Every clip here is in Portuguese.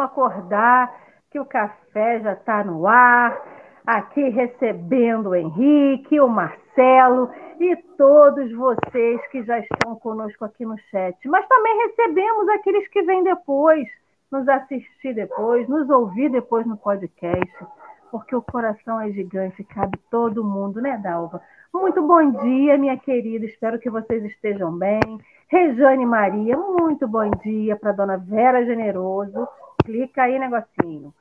vamos acordar que o café já está no ar. Aqui recebendo o Henrique, o Marcelo e todos vocês que já estão conosco aqui no chat. Mas também recebemos aqueles que vêm depois, nos assistir depois, nos ouvir depois no podcast, porque o coração é gigante, cabe todo mundo, né, Dalva? Muito bom dia, minha querida. Espero que vocês estejam bem. Rejane Maria, muito bom dia para dona Vera Generoso. Clica aí, negocinho.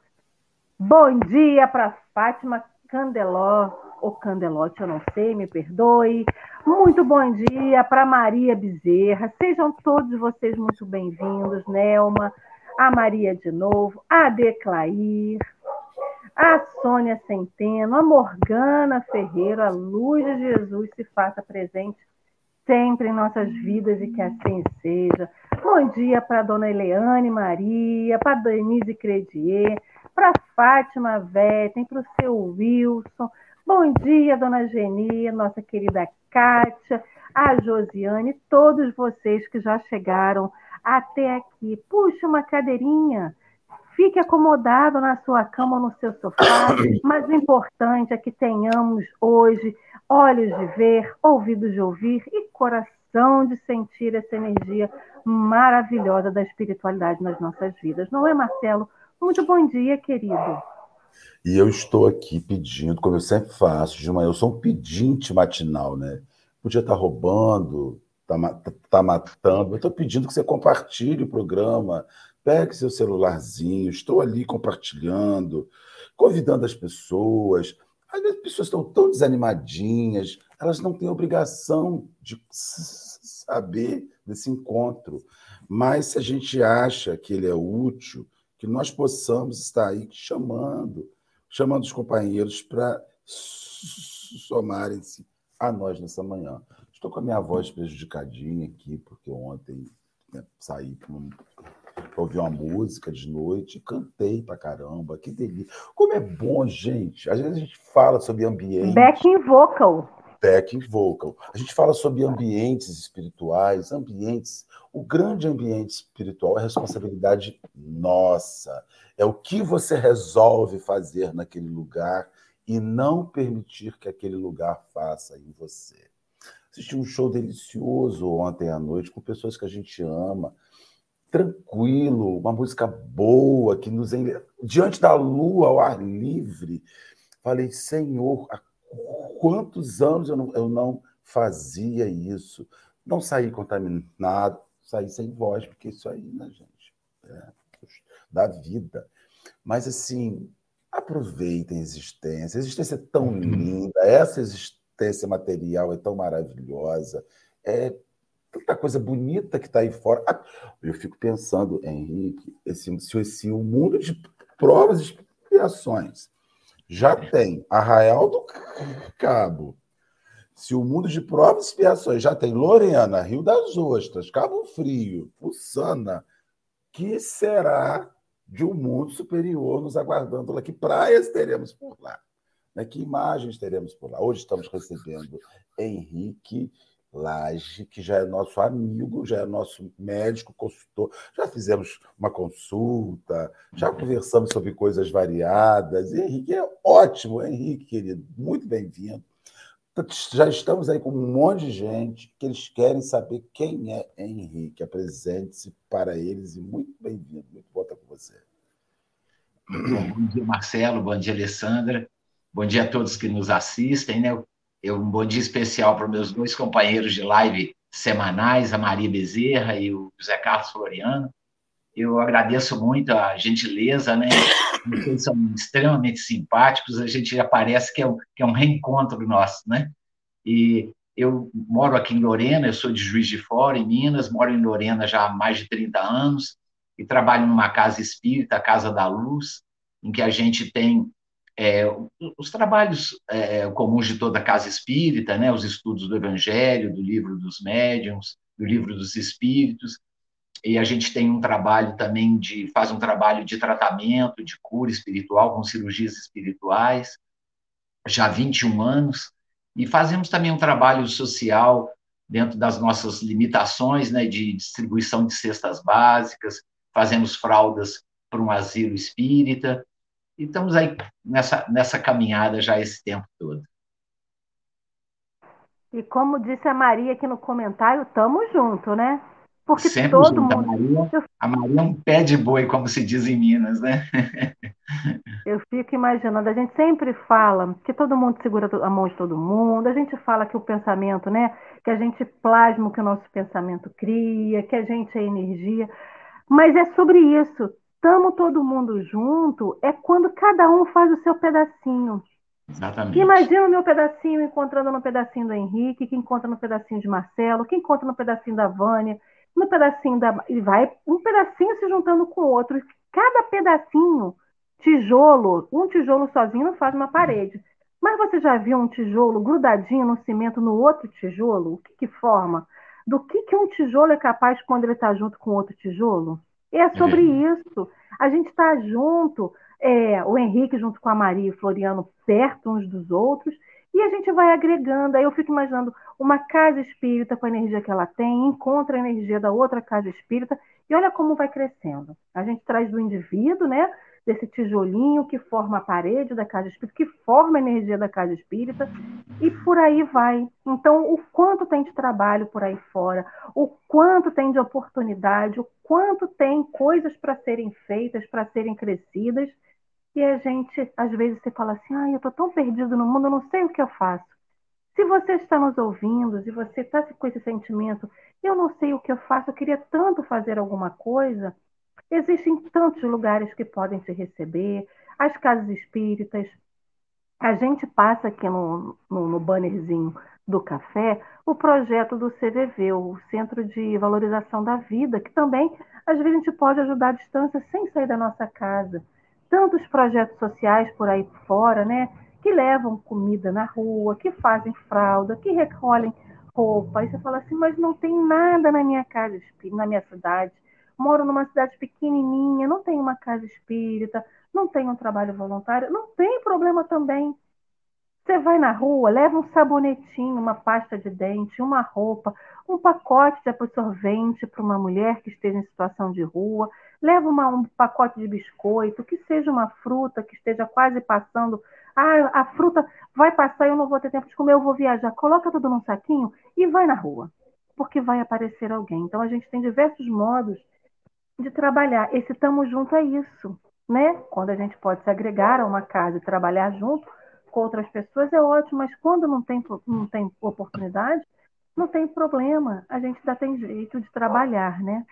Bom dia para Fátima Candeló, ou Candelote, eu não sei, me perdoe. Muito bom dia para Maria Bezerra. Sejam todos vocês muito bem-vindos, Nelma, a Maria de novo, a Declair, a Sônia Centeno, a Morgana Ferreira, a luz de Jesus se faça presente sempre em nossas vidas e que assim seja. Bom dia para a dona Eleane Maria, para a Denise Credier, para a Fátima Vetten, para o seu Wilson. Bom dia, dona Geni, nossa querida Kátia, a Josiane, todos vocês que já chegaram até aqui. Puxa uma cadeirinha Fique acomodado na sua cama ou no seu sofá, mas o importante é que tenhamos hoje olhos de ver, ouvidos de ouvir e coração de sentir essa energia maravilhosa da espiritualidade nas nossas vidas. Não é, Marcelo? Muito bom dia, querido. E eu estou aqui pedindo, como eu sempre faço, de manhã, eu sou um pedinte matinal, né? Podia estar roubando, tá, tá matando, eu estou pedindo que você compartilhe o programa, Pegue seu celularzinho, estou ali compartilhando, convidando as pessoas. As pessoas estão tão desanimadinhas, elas não têm obrigação de saber desse encontro. Mas se a gente acha que ele é útil, que nós possamos estar aí chamando, chamando os companheiros para somarem-se a nós nessa manhã. Estou com a minha voz prejudicadinha aqui, porque ontem né, saí para ouvi uma música de noite, cantei pra caramba, que delícia. Como é bom, gente. Às vezes a gente fala sobre ambiente. Backing vocal. Backing vocal. A gente fala sobre ambientes espirituais, ambientes. O grande ambiente espiritual é responsabilidade nossa. É o que você resolve fazer naquele lugar e não permitir que aquele lugar faça em você. Assisti um show delicioso ontem à noite com pessoas que a gente ama tranquilo, uma música boa, que nos diante da lua ao ar livre. Falei, Senhor, há quantos anos eu não, eu não fazia isso? Não saí contaminado, saí sem voz, porque isso aí, né, gente? É, da vida. Mas, assim, aproveitem a existência. A existência é tão linda, essa existência material é tão maravilhosa. É tanta coisa bonita que está aí fora. Ah, eu fico pensando, Henrique, esse, se, se o mundo de provas e expiações já tem Arraial do Cabo, se o mundo de provas e expiações já tem Lorena, Rio das Ostras, Cabo Frio, Pussana, que será de um mundo superior nos aguardando lá? Que praias teremos por lá? Né? Que imagens teremos por lá? Hoje estamos recebendo Henrique Laje, que já é nosso amigo, já é nosso médico, consultor. Já fizemos uma consulta, já conversamos sobre coisas variadas. E Henrique é ótimo, Henrique, querido, muito bem-vindo. Já estamos aí com um monte de gente que eles querem saber quem é Henrique. Apresente-se para eles e muito bem-vindo. Muito bom estar com você. Bom dia, Marcelo. Bom dia, Alessandra. Bom dia a todos que nos assistem. Né? Eu, um bom dia especial para meus dois companheiros de live semanais, a Maria Bezerra e o José Carlos Floriano. Eu agradeço muito a gentileza, né? Vocês são extremamente simpáticos, a gente já parece que é um, que é um reencontro nosso, né? E eu moro aqui em Lorena, eu sou de Juiz de Fora, em Minas, moro em Lorena já há mais de 30 anos e trabalho numa casa espírita, a Casa da Luz, em que a gente tem é, os trabalhos é, comuns de toda a casa espírita, né, os estudos do Evangelho, do livro dos médiuns, do livro dos espíritos, e a gente tem um trabalho também de faz um trabalho de tratamento, de cura espiritual com cirurgias espirituais, já há 21 anos, e fazemos também um trabalho social dentro das nossas limitações né, de distribuição de cestas básicas, fazemos fraldas para um asilo espírita, e estamos aí nessa, nessa caminhada já esse tempo todo. E como disse a Maria aqui no comentário, estamos junto, né? Porque Sempre todo junto. mundo. A Maria, a Maria é um pé de boi, como se diz em Minas, né? Eu fico imaginando, a gente sempre fala que todo mundo segura a mão de todo mundo, a gente fala que o pensamento, né? Que a gente plasma o que o nosso pensamento cria, que a gente é energia. Mas é sobre isso. Estamos todo mundo junto, é quando cada um faz o seu pedacinho. Exatamente. Imagina o meu pedacinho encontrando no pedacinho do Henrique, que encontra no pedacinho de Marcelo, que encontra no pedacinho da Vânia, no pedacinho da. E vai um pedacinho se juntando com o outro. Cada pedacinho, tijolo, um tijolo sozinho não faz uma parede. Mas você já viu um tijolo grudadinho no cimento no outro tijolo? O que, que forma? Do que, que um tijolo é capaz quando ele está junto com outro tijolo? É sobre é. isso. A gente está junto, é, o Henrique junto com a Maria e o Floriano perto uns dos outros, e a gente vai agregando. Aí eu fico imaginando uma casa espírita com a energia que ela tem, encontra a energia da outra casa espírita, e olha como vai crescendo. A gente traz do indivíduo, né? Desse tijolinho que forma a parede da casa espírita, que forma a energia da casa espírita, e por aí vai. Então, o quanto tem de trabalho por aí fora, o quanto tem de oportunidade, o quanto tem coisas para serem feitas, para serem crescidas, e a gente, às vezes, você fala assim: ah, eu estou tão perdido no mundo, eu não sei o que eu faço. Se você está nos ouvindo, se você está com esse sentimento, eu não sei o que eu faço, eu queria tanto fazer alguma coisa, existem tantos lugares que podem te receber, as casas espíritas. A gente passa aqui no, no, no bannerzinho do café o projeto do CVV, o Centro de Valorização da Vida, que também, às vezes, a gente pode ajudar à distância sem sair da nossa casa tantos projetos sociais por aí fora, né? Que levam comida na rua, que fazem fralda, que recolhem roupa. Aí você fala assim, mas não tem nada na minha casa, na minha cidade. Moro numa cidade pequenininha, não tem uma casa espírita, não tem um trabalho voluntário. Não tem problema também. Você vai na rua, leva um sabonetinho, uma pasta de dente, uma roupa, um pacote de absorvente para uma mulher que esteja em situação de rua leva uma, um pacote de biscoito, que seja uma fruta que esteja quase passando. Ah, a fruta vai passar e eu não vou ter tempo de comer, eu vou viajar. Coloca tudo num saquinho e vai na rua, porque vai aparecer alguém. Então a gente tem diversos modos de trabalhar. Esse tamo junto é isso, né? Quando a gente pode se agregar a uma casa e trabalhar junto com outras pessoas é ótimo, mas quando não tem, não tem oportunidade, não tem problema. A gente ainda tem jeito de trabalhar, né?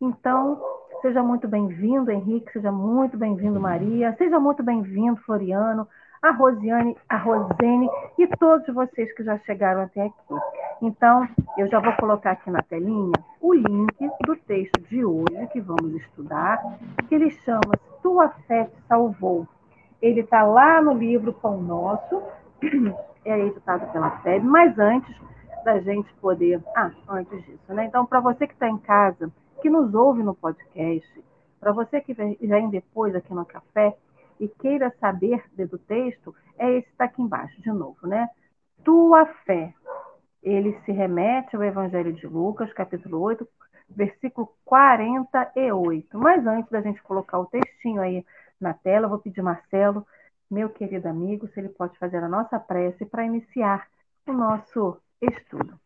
Então, Seja muito bem-vindo, Henrique, seja muito bem-vindo, Maria, seja muito bem-vindo, Floriano, a Rosiane, a Rosene e todos vocês que já chegaram até aqui. Então, eu já vou colocar aqui na telinha o link do texto de hoje que vamos estudar, que ele chama-se Tua Fé te Salvou. Ele está lá no livro Pão Nosso, é editado pela FEB, mas antes da gente poder. Ah, antes disso, né? Então, para você que está em casa, que nos ouve no podcast, para você que vem depois aqui no café e queira saber do texto, é esse aqui embaixo, de novo, né? Tua fé. Ele se remete ao Evangelho de Lucas, capítulo 8, versículo 48. Mas antes da gente colocar o textinho aí na tela, eu vou pedir Marcelo, meu querido amigo, se ele pode fazer a nossa prece para iniciar o nosso estudo.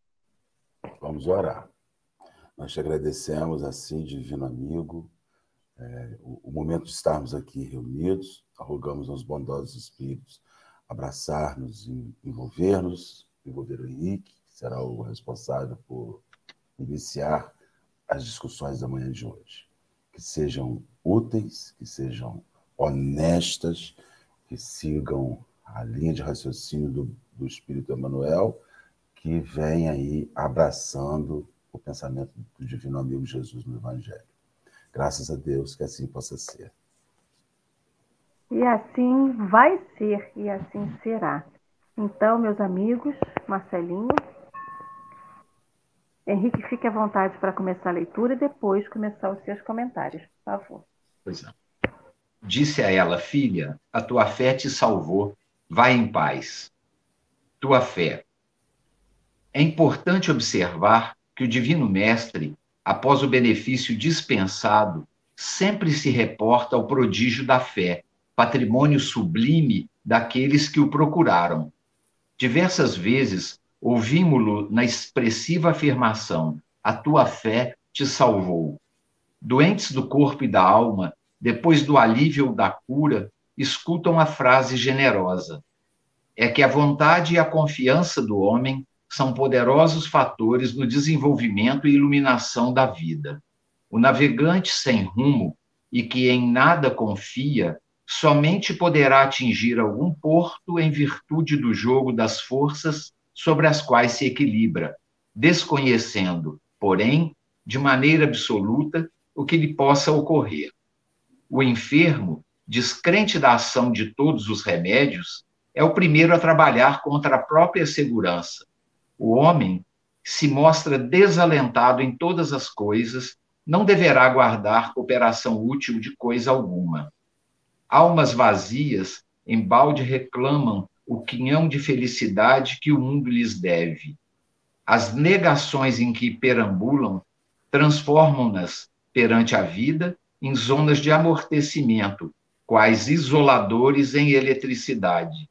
Vamos orar. Nós te agradecemos, assim, divino amigo, é, o, o, momento de estarmos aqui reunidos, rogamos aos bondosos espíritos abraçar-nos, envolver-nos, envolver o Henrique, que será o responsável por iniciar as discussões da manhã de hoje. Que sejam úteis, que sejam honestas, que sigam a linha de raciocínio do, do Espírito Emmanuel, que vem aí abraçando o pensamento do divino amigo Jesus no Evangelho. Graças a Deus que assim possa ser. E assim vai ser, e assim será. Então, meus amigos, Marcelinho, Henrique, fique à vontade para começar a leitura e depois começar os seus comentários, por favor. Pois é. Disse a ela, filha, a tua fé te salvou, vai em paz. Tua fé É importante observar que o Divino Mestre, após o benefício dispensado, sempre se reporta ao prodígio da fé, patrimônio sublime daqueles que o procuraram. Diversas vezes ouvimos-lo na expressiva afirmação: A tua fé te salvou. Doentes do corpo e da alma, depois do alívio da cura, escutam a frase generosa: É que a vontade e a confiança do homem são poderosos fatores no desenvolvimento e iluminação da vida. O navegante sem rumo e que em nada confia somente poderá atingir algum porto em virtude do jogo das forças sobre as quais se equilibra, desconhecendo, porém, de maneira absoluta, o que lhe possa ocorrer. O enfermo, descrente da ação de todos os remédios, é o primeiro a trabalhar contra a própria segurança. O homem se mostra desalentado em todas as coisas, não deverá guardar cooperação útil de coisa alguma. Almas vazias, embalde reclamam o quinhão de felicidade que o mundo lhes deve. As negações em que perambulam transformam-nas, perante a vida, em zonas de amortecimento, quais isoladores em eletricidade.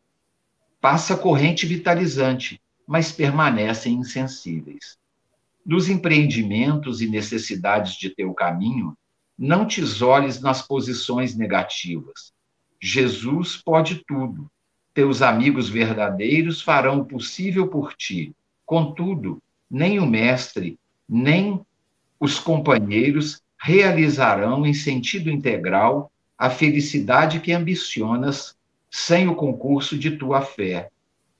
Passa corrente vitalizante, mas permanecem insensíveis. Dos empreendimentos e necessidades de teu caminho, não te isoles nas posições negativas. Jesus pode tudo. Teus amigos verdadeiros farão o possível por ti. Contudo, nem o mestre, nem os companheiros realizarão em sentido integral a felicidade que ambicionas sem o concurso de tua fé,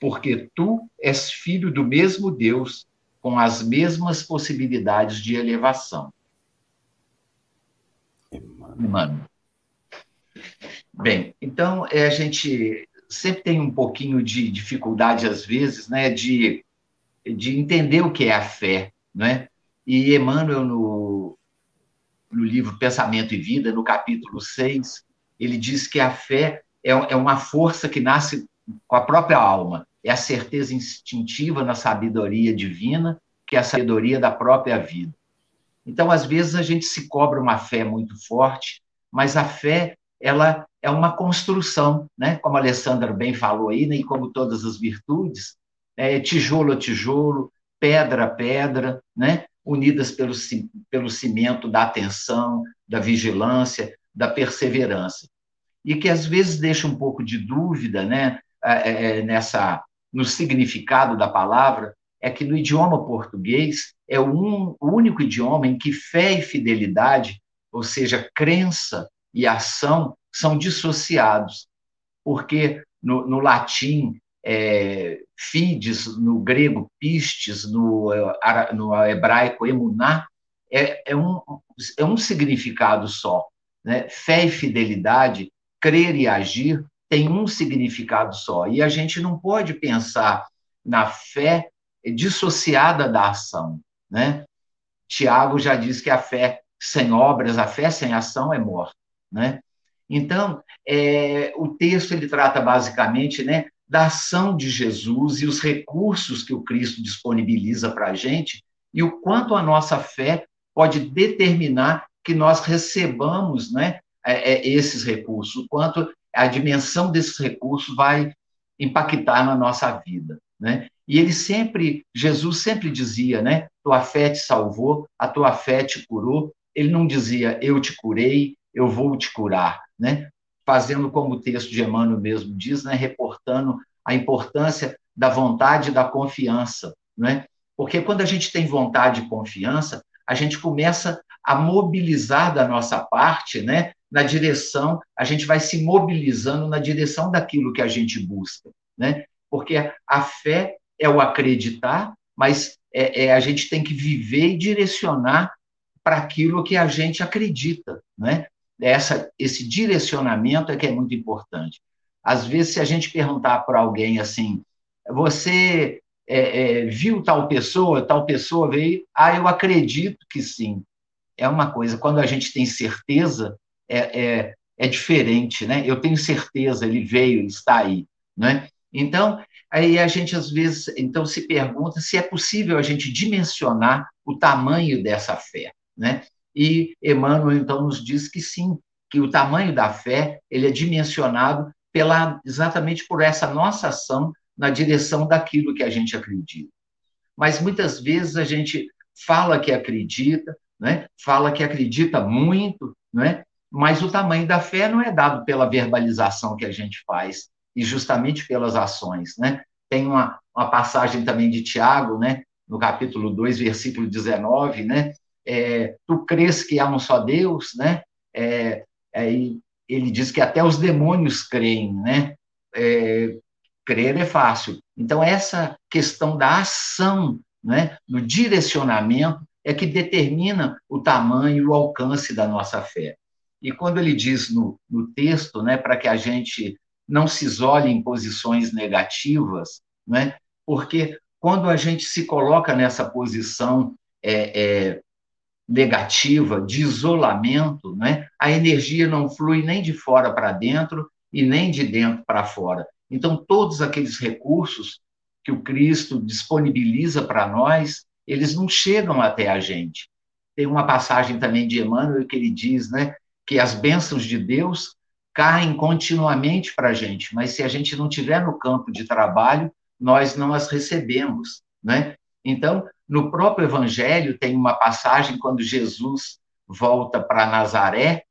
porque tu és filho do mesmo Deus, com as mesmas possibilidades de elevação. Emmanuel. Bem, então é, a gente sempre tem um pouquinho de dificuldade, às vezes, né, de, de entender o que é a fé, né? E Emmanuel, no, no livro Pensamento e Vida, no capítulo 6, ele diz que a fé é, é uma força que nasce com a própria alma, é a certeza instintiva na sabedoria divina, que é a sabedoria da própria vida. Então, às vezes, a gente se cobra uma fé muito forte, mas a fé ela é uma construção, né? como a Alessandra bem falou aí, né? e como todas as virtudes, é tijolo a tijolo, pedra a pedra, né? unidas pelo, pelo cimento da atenção, da vigilância, da perseverança. E que às vezes deixa um pouco de dúvida né? É, é, é, nessa, no significado da palavra, é que no idioma português é um, o único idioma em que fé e fidelidade, ou seja, crença e ação são dissociados, porque no, no latim é, fides, no grego pistes, no, no hebraico emuná, é, é, um, é um significado só. Né? Fé e fidelidade, crer e agir, tem um significado só. E a gente não pode pensar na fé dissociada da ação. Né? Tiago já diz que a fé sem obras, a fé sem ação é morta. Né? Então, é, o texto ele trata basicamente né, da ação de Jesus e os recursos que o Cristo disponibiliza para a gente e o quanto a nossa fé pode determinar que nós recebamos né, é, é, esses recursos, o quanto a dimensão desses recursos vai impactar na nossa vida. Né? E ele sempre, Jesus sempre dizia, né? Tua fé te salvou, a tua fé te curou. Ele não dizia, eu te curei, eu vou te curar, né? Fazendo como o texto de Emmanuel mesmo diz, né? Reportando a importância da vontade e da confiança, né? Porque quando a gente tem vontade e confiança, a gente começa a mobilizar da nossa parte, né? Na direção, a gente vai se mobilizando na direção daquilo que a gente busca, né? Porque a fé é o acreditar, mas é, é a gente tem que viver e direcionar para aquilo que a gente acredita, né? essa, esse direcionamento é que é muito importante. Às vezes, se a gente perguntar para alguém assim, você é, é, viu tal pessoa, tal pessoa veio, ah, eu acredito que sim. É uma coisa, quando a gente tem certeza, é, é, é diferente, né? Eu tenho certeza, ele veio, está aí, né? Então, aí a gente às vezes então se pergunta se é possível a gente dimensionar o tamanho dessa fé, né? E Emmanuel então nos diz que sim, que o tamanho da fé ele é dimensionado pela exatamente por essa nossa ação na direção daquilo que a gente acredita. Mas muitas vezes a gente fala que acredita, né? Fala que acredita muito, né? Mas o tamanho da fé não é dado pela verbalização que a gente faz, e justamente pelas ações, né? Tem uma, uma passagem também de Tiago, né? No capítulo 2, versículo 19, né? É, tu crês que há um só Deus, né? É, é, ele diz que até os demônios creem, né? É, crer é fácil. Então, essa questão da ação, né? Do direcionamento, é que determina o tamanho e o alcance da nossa fé. E quando ele diz no, no texto, né, para que a gente não se isole em posições negativas, né? porque quando a gente se coloca nessa posição é, é, negativa, de isolamento, né? a energia não flui nem de fora para dentro e nem de dentro para fora. Então, todos aqueles recursos que o Cristo disponibiliza para nós, eles não chegam até a gente. Tem uma passagem também de Emmanuel que ele diz né, que as bênçãos de Deus caem continuamente para a gente, mas se a gente não tiver no campo de trabalho, nós não as recebemos, né? Então, no próprio Evangelho tem uma passagem quando Jesus volta para Nazaré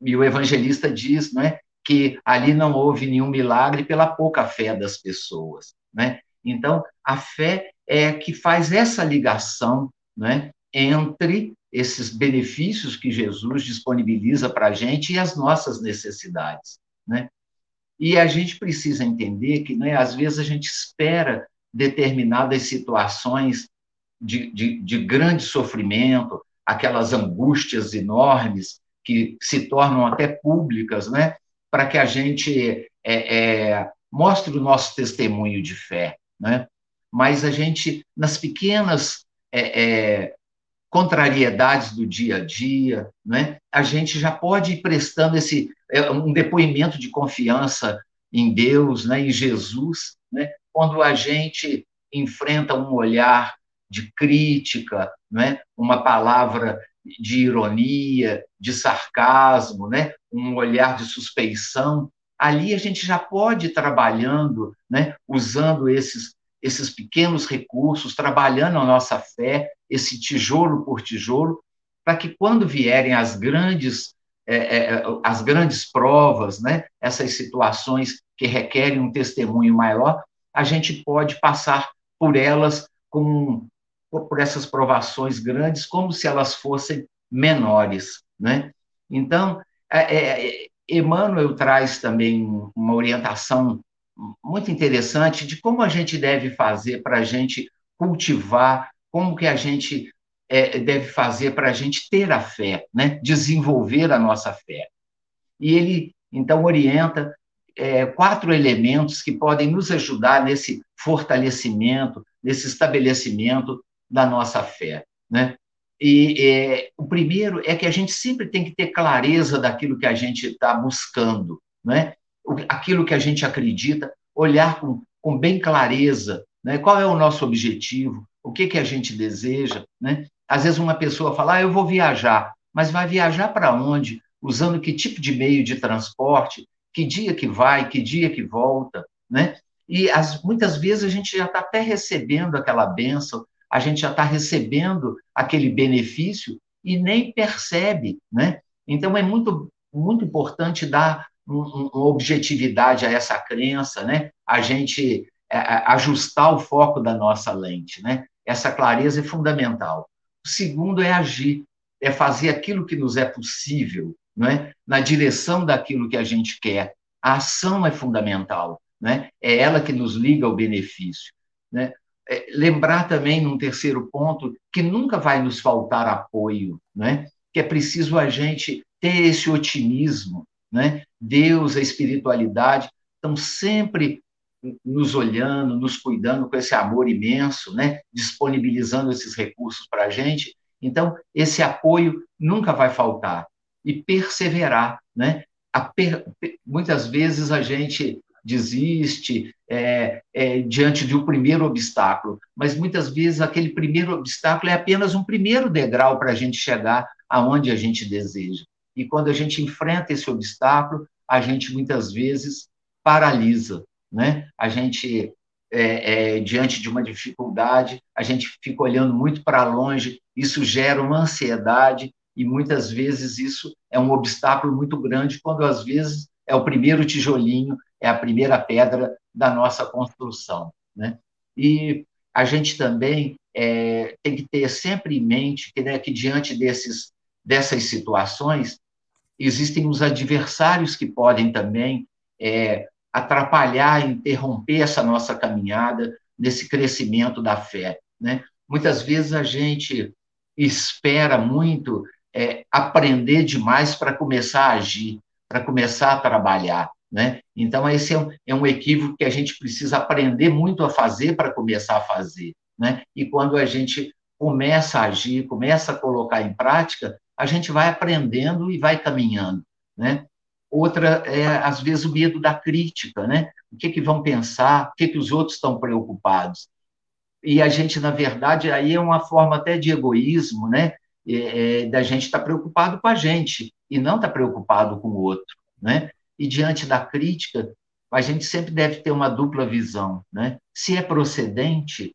e o evangelista diz, né, que ali não houve nenhum milagre pela pouca fé das pessoas, né? Então, a fé é que faz essa ligação, né, entre esses benefícios que Jesus disponibiliza para a gente e as nossas necessidades, né? E a gente precisa entender que, né, às vezes, a gente espera determinadas situações de, de, de grande sofrimento, aquelas angústias enormes que se tornam até públicas, né, para que a gente é, é, mostre o nosso testemunho de fé, né? Mas a gente, nas pequenas é, é contrariedades do dia a dia, né? a gente já pode ir prestando esse é, um depoimento de confiança em Deus, né? em Jesus, né? quando a gente enfrenta um olhar de crítica, né? uma palavra de ironia, de sarcasmo, né? um olhar de suspeição, ali a gente já pode ir trabalhando, né? usando esses esses pequenos recursos, trabalhando a nossa fé, esse tijolo por tijolo, para que quando vierem as grandes é, é, é, as grandes provas, né, essas situações que requerem um testemunho maior, a gente pode passar por elas com por essas provações grandes como se elas fossem menores, né? Então, é, é, Emmanuel traz também uma orientação muito interessante de como a gente deve fazer para a gente cultivar, como que a gente é, deve fazer para a gente ter a fé, né? desenvolver a nossa fé. E ele, então, orienta é, quatro elementos que podem nos ajudar nesse fortalecimento, nesse estabelecimento da nossa fé. Né? E é, o primeiro é que a gente sempre tem que ter clareza daquilo que a gente está buscando, né? Aquilo que a gente acredita, olhar com, com bem clareza, né? qual é o nosso objetivo, o que, que a gente deseja. Né? Às vezes uma pessoa fala, ah, eu vou viajar, mas vai viajar para onde? Usando que tipo de meio de transporte? Que dia que vai? Que dia que volta? Né? E as, muitas vezes a gente já está até recebendo aquela benção, a gente já está recebendo aquele benefício e nem percebe, né? Então é muito muito importante dar objetividade a essa crença, né? A gente é, é, ajustar o foco da nossa lente, né? Essa clareza é fundamental. O segundo é agir, é fazer aquilo que nos é possível, né? Na direção daquilo que a gente quer. A ação é fundamental, né? É ela que nos liga ao benefício, né? É, lembrar também, num terceiro ponto, que nunca vai nos faltar apoio, né? Que é preciso a gente ter esse otimismo, né? Deus, a espiritualidade estão sempre nos olhando, nos cuidando com esse amor imenso, né? disponibilizando esses recursos para a gente. Então, esse apoio nunca vai faltar. E perseverar. Né? Per... Muitas vezes a gente desiste é, é, diante de um primeiro obstáculo, mas muitas vezes aquele primeiro obstáculo é apenas um primeiro degrau para a gente chegar aonde a gente deseja. E quando a gente enfrenta esse obstáculo, a gente muitas vezes paralisa, né? A gente é, é, diante de uma dificuldade, a gente fica olhando muito para longe, isso gera uma ansiedade e muitas vezes isso é um obstáculo muito grande, quando às vezes é o primeiro tijolinho, é a primeira pedra da nossa construção. Né? E a gente também é, tem que ter sempre em mente que, né, que diante desses, dessas situações, existem os adversários que podem também é, atrapalhar, interromper essa nossa caminhada nesse crescimento da fé. Né? Muitas vezes a gente espera muito é, aprender demais para começar a agir, para começar a trabalhar. Né? Então, esse é um, é um equívoco que a gente precisa aprender muito a fazer para começar a fazer. Né? E quando a gente começa a agir, começa a colocar em prática, a gente vai aprendendo e vai caminhando. Né? Outra é, às vezes, o medo da crítica, né? O que, que vão pensar, o que, que os outros estão preocupados. E a gente, na verdade, aí é uma forma até de egoísmo, né? É, é, da gente estar tá preocupado com a gente e não estar tá preocupado com o outro, né? E diante da crítica, a gente sempre deve ter uma dupla visão, né? Se é procedente,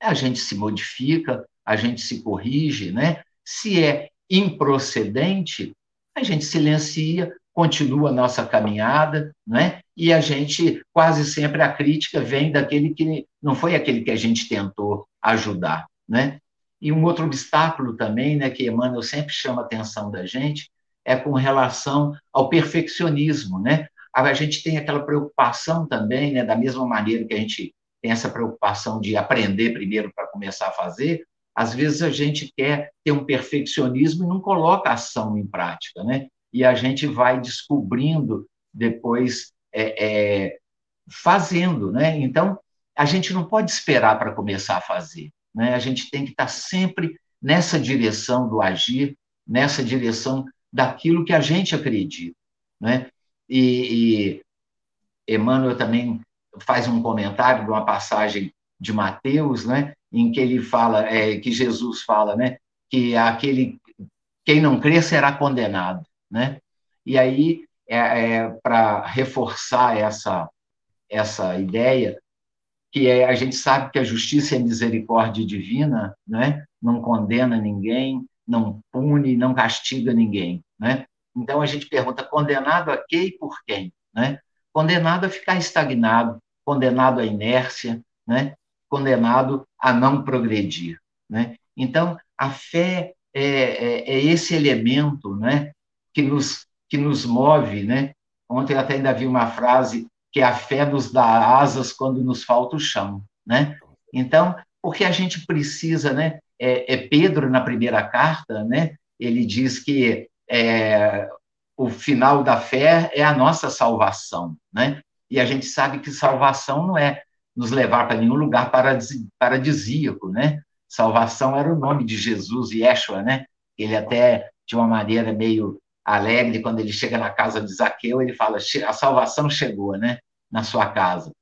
a gente se modifica, a gente se corrige, né? Se é improcedente, a gente silencia, continua a nossa caminhada, né? E a gente quase sempre a crítica vem daquele que não foi aquele que a gente tentou ajudar, né? E um outro obstáculo também, né, que Emmanuel sempre chama a atenção da gente, é com relação ao perfeccionismo, né? A gente tem aquela preocupação também, né, da mesma maneira que a gente tem essa preocupação de aprender primeiro para começar a fazer, às vezes a gente quer ter um perfeccionismo e não coloca a ação em prática, né? E a gente vai descobrindo depois é, é, fazendo, né? Então a gente não pode esperar para começar a fazer, né? A gente tem que estar sempre nessa direção do agir, nessa direção daquilo que a gente acredita, né? E, e Emmanuel também faz um comentário de uma passagem de Mateus, né? Em que ele fala, é, que Jesus fala, né, que aquele quem não crê será condenado, né? E aí, é, é para reforçar essa essa ideia, que é, a gente sabe que a justiça e a misericórdia divina, né, não condena ninguém, não pune, não castiga ninguém, né? Então a gente pergunta condenado a quê e por quem, né? Condenado a ficar estagnado, condenado à inércia, né? condenado a não progredir. Né? Então, a fé é, é, é, esse elemento né, que, nos, que nos move. Né? Ontem eu até ainda vi uma frase que a fé nos dá asas quando nos falta o chão. Né? Então, porque a gente precisa, né? É, é Pedro na primeira carta, né? Ele diz que é, o final da fé é a nossa salvação, né? E a gente sabe que salvação não é nos levar para nenhum lugar paradisíaco, né? Salvação era o nome de Jesus, Yeshua, né? Ele até, de uma maneira meio alegre, quando ele chega na casa de Zaqueu, ele fala, a salvação chegou, né? Na sua casa.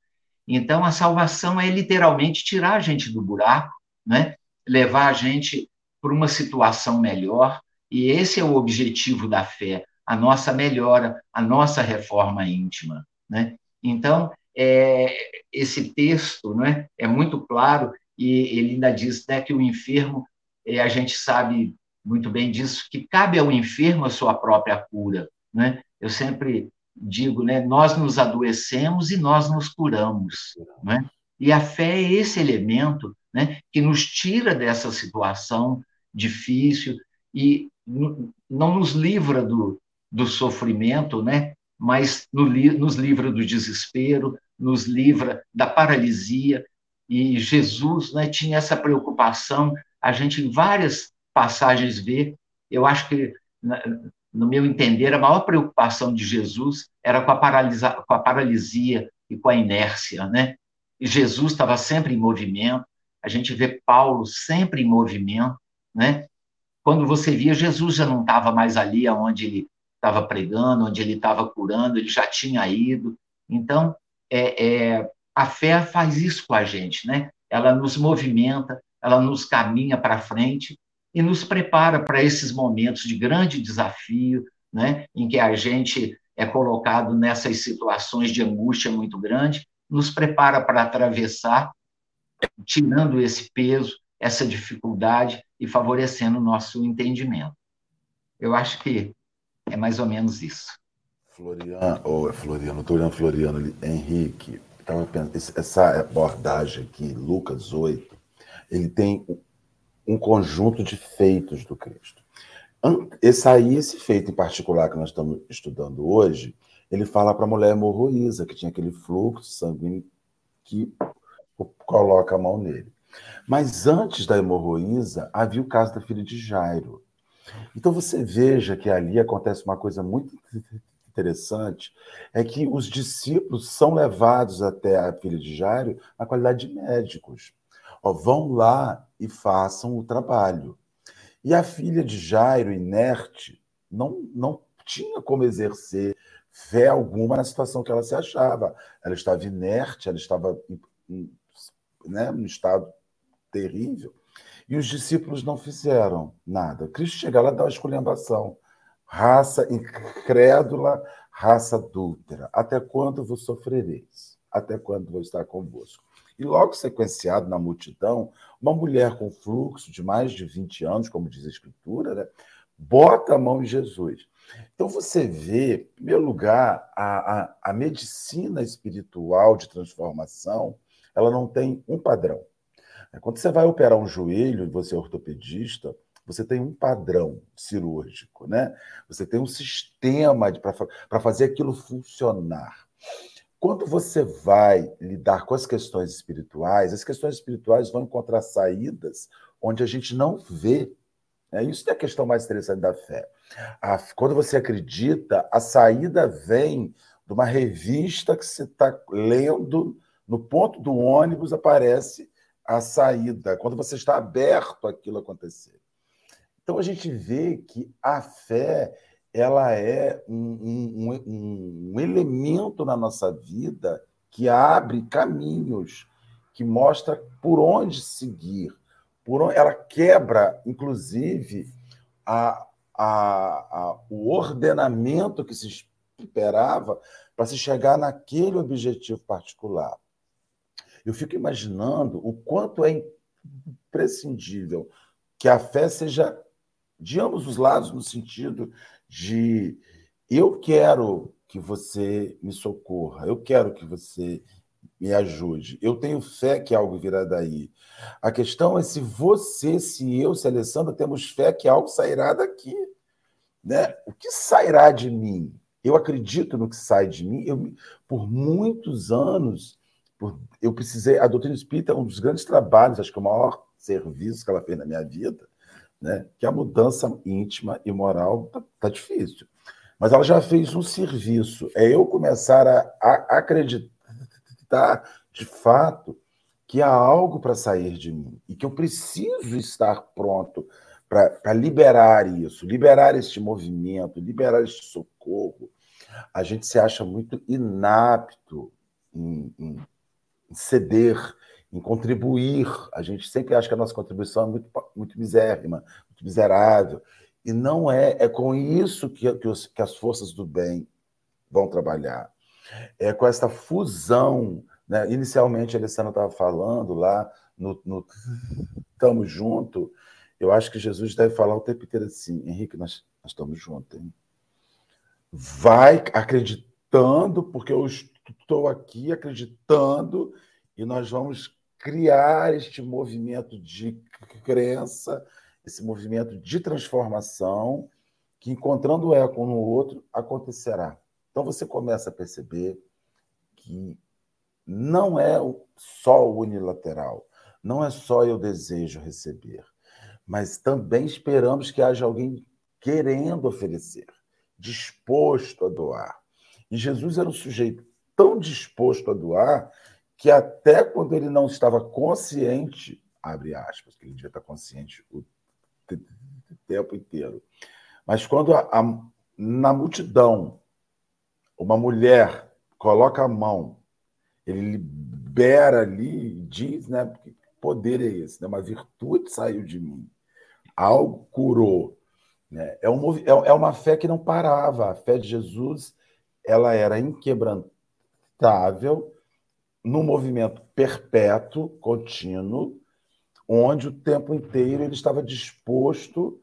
Então, a salvação é literalmente tirar a gente do buraco, né? Levar a gente para uma situação melhor, e esse é o objetivo da fé, a nossa melhora, a nossa reforma íntima, né? Então, é, esse texto né, é muito claro e ele ainda diz né, que o enfermo, é, a gente sabe muito bem disso, que cabe ao enfermo a sua própria cura. Né? Eu sempre digo, né, nós nos adoecemos e nós nos curamos. Né? E a fé é esse elemento né, que nos tira dessa situação difícil e não nos livra do, do sofrimento, né, mas nos livra do desespero, nos livra da paralisia. E Jesus né, tinha essa preocupação. A gente, em várias passagens, vê. Eu acho que, no meu entender, a maior preocupação de Jesus era com a, paralisa, com a paralisia e com a inércia. Né? E Jesus estava sempre em movimento. A gente vê Paulo sempre em movimento. Né? Quando você via, Jesus já não estava mais ali onde ele estava pregando, onde ele estava curando, ele já tinha ido Então, é, é, a fé faz isso com a gente, né? Ela nos movimenta, ela nos caminha para frente e nos prepara para esses momentos de grande desafio, né? Em que a gente é colocado nessas situações de angústia muito grande, nos prepara para atravessar, tirando esse peso, essa dificuldade e favorecendo o nosso entendimento. Eu acho que é mais ou menos isso. Floriano, ou oh, Floriano, estou olhando Floriano ali, Henrique, tava pensando, essa abordagem aqui, Lucas 8, ele tem um conjunto de feitos do Cristo. Esse aí, esse feito em particular que nós estamos estudando hoje, ele fala para a mulher hemorroísa, que tinha aquele fluxo sanguíneo que coloca a mão nele. Mas antes da hemorroísa, havia o caso da filha de Jairo. Então você veja que ali acontece uma coisa muito interessante, é que os discípulos são levados até a filha de Jairo na qualidade de médicos. Ó, vão lá e façam o trabalho. E a filha de Jairo, inerte, não, não tinha como exercer fé alguma na situação que ela se achava. Ela estava inerte, ela estava né, num estado terrível. E os discípulos não fizeram nada. Cristo chega lá e dá uma esculhambação. Raça incrédula, raça adúltera. Até quando vos sofrereis? Até quando vou estar convosco? E logo sequenciado na multidão, uma mulher com fluxo de mais de 20 anos, como diz a Escritura, né, bota a mão em Jesus. Então você vê, em primeiro lugar, a, a, a medicina espiritual de transformação, ela não tem um padrão. Quando você vai operar um joelho e você é ortopedista, você tem um padrão cirúrgico, né? Você tem um sistema para fazer aquilo funcionar. Quando você vai lidar com as questões espirituais, as questões espirituais vão encontrar saídas onde a gente não vê. Né? Isso é a questão mais interessante da fé. A, quando você acredita, a saída vem de uma revista que você está lendo, no ponto do ônibus aparece a saída, quando você está aberto àquilo acontecer. Então a gente vê que a fé ela é um, um, um, elemento na nossa vida que abre caminhos, que mostra por onde seguir, por onde, ela quebra, inclusive, a, a, a, o ordenamento que se esperava para se chegar naquele objetivo particular. Eu fico imaginando o quanto é imprescindível que a fé seja de ambos os lados, no sentido de eu quero que você me socorra, eu quero que você me ajude, eu tenho fé que algo virá daí. A questão é se você, se eu, se Alessandra temos fé que algo sairá daqui. Né? O que sairá de mim? Eu acredito no que sai de mim. Eu, por muitos anos, eu precisei. A doutrina espírita é um dos grandes trabalhos, acho que é o maior serviço que ela fez na minha vida, né? que a mudança íntima e moral está tá difícil. Mas ela já fez um serviço. É eu começar a, a acreditar, de fato, que há algo para sair de mim e que eu preciso estar pronto para liberar isso, liberar este movimento, liberar este socorro. A gente se acha muito inapto em, em ceder, em contribuir. A gente sempre acha que a nossa contribuição é muito, muito misérrima, muito miserável. E não é. É com isso que, que, os, que as forças do bem vão trabalhar. É com essa fusão. Né? Inicialmente, a Alessandra estava falando lá no, no Tamo Junto. Eu acho que Jesus deve falar o tempo inteiro assim: Henrique, nós, nós estamos juntos. Hein? Vai acreditando, porque eu estou aqui acreditando e nós vamos criar este movimento de crença, esse movimento de transformação, que encontrando eco um no outro, acontecerá. Então você começa a perceber que não é só o unilateral, não é só eu desejo receber, mas também esperamos que haja alguém querendo oferecer, disposto a doar. E Jesus era um sujeito tão disposto a doar que até quando ele não estava consciente, abre aspas, que ele devia estar consciente o tempo inteiro, mas quando a, a, na multidão uma mulher coloca a mão, ele libera ali, diz, né? Que poder é esse? Né? Uma virtude saiu de mim, algo curou. Né? É, um, é, é uma fé que não parava. A fé de Jesus ela era inquebrantável, num movimento perpétuo, contínuo, onde o tempo inteiro ele estava disposto,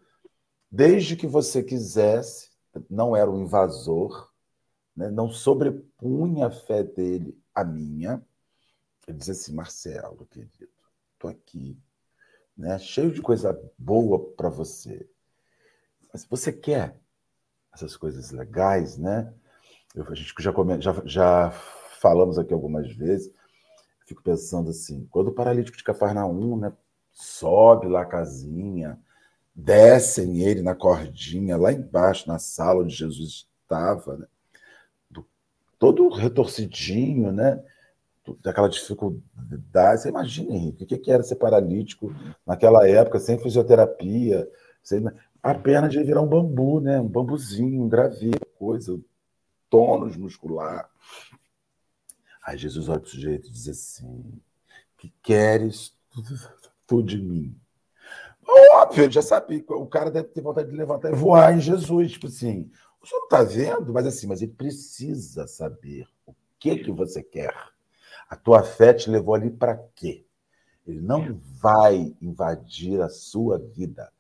desde que você quisesse, não era um invasor, né? não sobrepunha a fé dele à minha. Ele dizia assim: Marcelo, querido, estou aqui, né? cheio de coisa boa para você. Mas você quer essas coisas legais, né? Eu, a gente já, já, já falamos aqui algumas vezes. Fico pensando assim: quando o paralítico de Cafarnaum, né? sobe lá a casinha, descem ele na cordinha, lá embaixo, na sala onde Jesus estava, né? todo retorcidinho, né? daquela dificuldade. Você imagina, Henrique, o que era ser paralítico naquela época, sem fisioterapia, sem... a perna de virar um bambu, né? um bambuzinho, um coisa, tônus muscular. Aí Jesus olha para o sujeito e diz assim: que queres tu de mim? Óbvio, ele já sabia. O cara deve ter vontade de levantar e voar em Jesus. Tipo assim, o senhor não está vendo, mas assim, mas ele precisa saber o que que você quer. A tua fé te levou ali para quê? Ele não vai invadir a sua vida.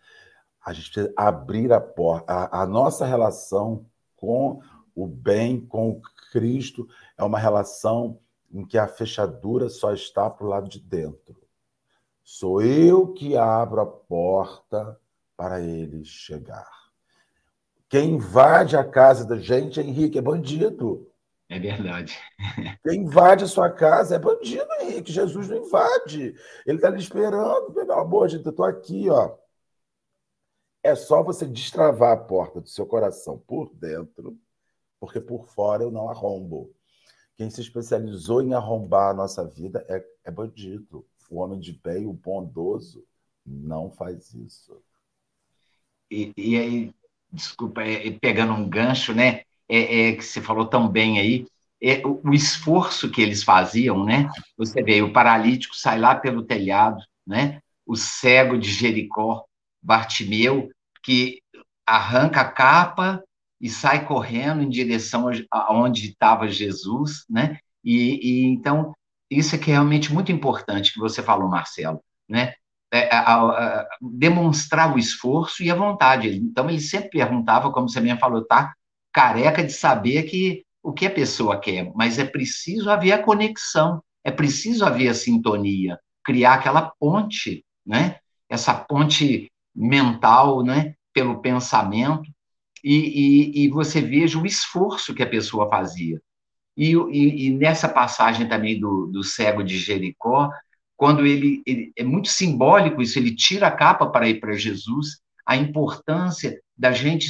A gente precisa abrir a porta. A, a nossa relação com o bem, com o Cristo, é uma relação em que a fechadura só está para o lado de dentro. Sou eu que abro a porta para ele chegar. Quem invade a casa da gente, Henrique, é bandido. É verdade. Quem invade a sua casa é bandido, Henrique. Jesus não invade. Ele está ali esperando. Pelo amor de Deus, eu estou aqui, ó. É só você destravar a porta do seu coração por dentro, porque por fora eu não arrombo. Quem se especializou em arrombar a nossa vida é, é bandido. O homem de bem, o bondoso, não faz isso. E, e aí, desculpa, é, pegando um gancho, né? é, é, que você falou tão bem aí, é, o, o, esforço que eles faziam, né? Você vê, o paralítico sai lá pelo telhado, né? O cego de Jericó, Bartimeu, que arranca a capa e sai correndo em direção aonde estava Jesus, né? E, e, então isso é que é realmente muito importante que você falou, Marcelo, né? É, a, a, a, demonstrar o esforço e a vontade. Então ele sempre perguntava, como você mesmo falou, tá? careca de saber que o que a pessoa quer, mas é preciso haver a conexão, é preciso haver a sintonia, criar aquela ponte, né? Essa ponte mental, né? Pelo pensamento e, e, e você veja o esforço que a pessoa fazia. E, e, e nessa passagem também do, do cego de Jericó, quando ele, ele, é muito simbólico isso, ele tira a capa para ir para Jesus, a importância da gente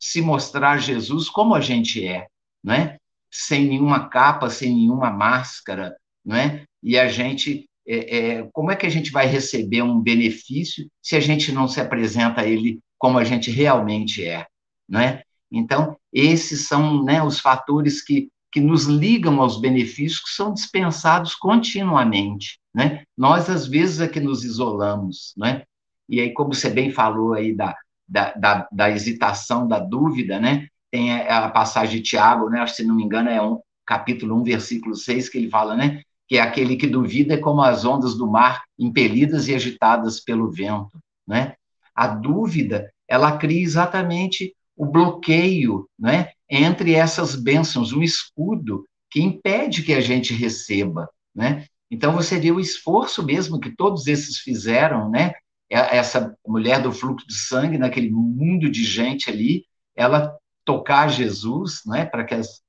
se mostrar Jesus como a gente é, né? Sem nenhuma capa, sem nenhuma máscara, né? E a gente, é, é, como é que a gente vai receber um benefício se a gente não se apresenta a ele como a gente realmente é, né? Então, esses são né, os fatores que, que nos ligam aos benefícios que são dispensados continuamente, né? Nós, às vezes, é que nos isolamos, né? E aí, como você bem falou aí da, da, da, da hesitação, da dúvida, né? Tem a passagem de Tiago, né? Se não me engano, é um capítulo 1, versículo 6, que ele fala, né? Que é aquele que duvida é como as ondas do mar impelidas e agitadas pelo vento, né? A dúvida, ela cria exatamente o bloqueio, né? Entre essas bênçãos, um escudo que impede que a gente receba, né? Então você vê o esforço mesmo que todos esses fizeram, né? É, essa mulher do fluxo de sangue, naquele mundo de gente ali, ela tocar Jesus, né, para que as,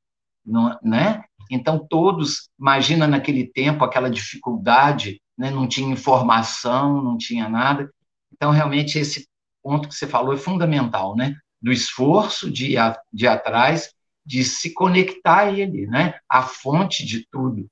não, né? Então todos, imagina naquele tempo aquela dificuldade, né, não tinha informação, não tinha nada. Então realmente esse ponto que você falou é fundamental, né? Do esforço de ir, a, de ir atrás, de se conectar a ele, né? A fonte de tudo.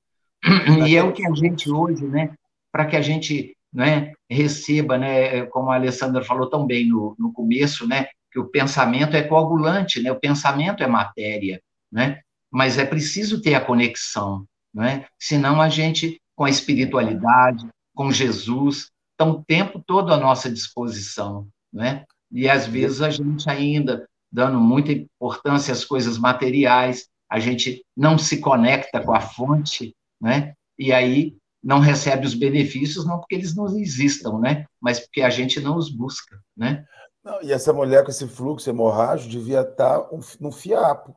E é o que a gente hoje, né? Para que a gente né, receba, né, como a Alessandra falou tão bem no, no começo, né, que o pensamento é coagulante, né, o pensamento é matéria, né, mas é preciso ter a conexão, não é? Senão a gente, com a espiritualidade, com Jesus, está o tempo todo à nossa disposição, não é? E às vezes a gente ainda dando muita importância às coisas materiais, a gente não se conecta com a fonte, né? E aí não recebe os benefícios não porque eles não existam, né? Mas porque a gente não os busca, né? Não, e essa mulher com esse fluxo hemorrágico devia estar no fiapo,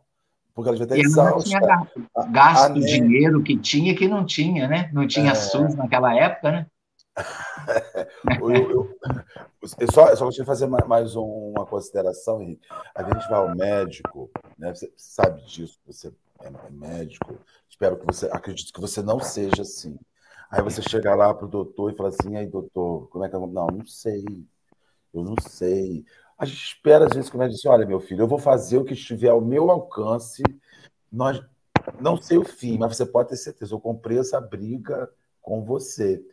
porque ela já está exausta. Tinha gasto, gasto o dinheiro que tinha que não tinha, né? Não tinha é... SUS naquela época, né? eu, eu, eu, só, eu só gostaria de fazer mais uma consideração, Henrique. A gente vai ao médico, né? Você sabe disso, você é médico. Espero que você acredite que você não seja assim. Aí você chega lá para o doutor e fala assim: aí, doutor, como é que eu. Não, não sei. Eu não sei. A gente espera, às vezes, que o médico diz: olha, meu filho, eu vou fazer o que estiver ao meu alcance. Nós não sei o fim, mas você pode ter certeza, eu comprei essa briga com você.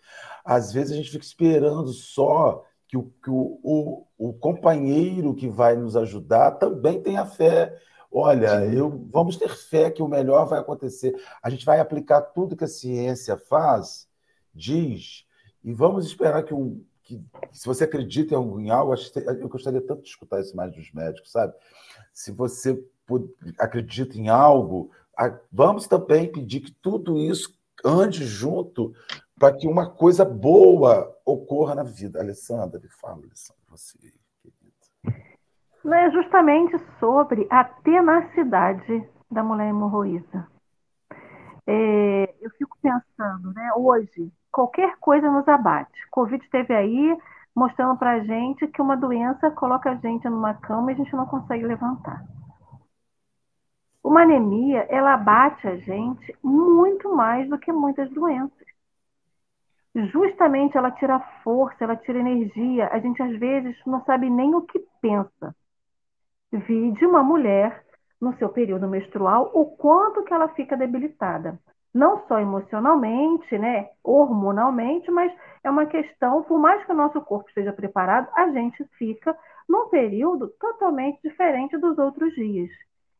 Às vezes a gente fica esperando só que o, que o, o, o companheiro que vai nos ajudar também tenha fé. Olha, eu, vamos ter fé que o melhor vai acontecer. A gente vai aplicar tudo que a ciência faz, diz, e vamos esperar que, um, que se você acredita em algo, eu gostaria tanto de escutar isso mais dos médicos, sabe? Se você acredita em algo, vamos também pedir que tudo isso ande junto para que uma coisa boa ocorra na vida. Alessandra, me fala, Alessandra, você, querida. É justamente sobre a tenacidade da mulher hemorroída. É, eu fico pensando, né, hoje, qualquer coisa nos abate. Covid esteve aí mostrando para a gente que uma doença coloca a gente numa cama e a gente não consegue levantar. Uma anemia, ela abate a gente muito mais do que muitas doenças. Justamente ela tira força, ela tira energia. A gente às vezes não sabe nem o que pensa. Vi de uma mulher no seu período menstrual o quanto que ela fica debilitada. Não só emocionalmente, né, hormonalmente, mas é uma questão, por mais que o nosso corpo esteja preparado, a gente fica num período totalmente diferente dos outros dias.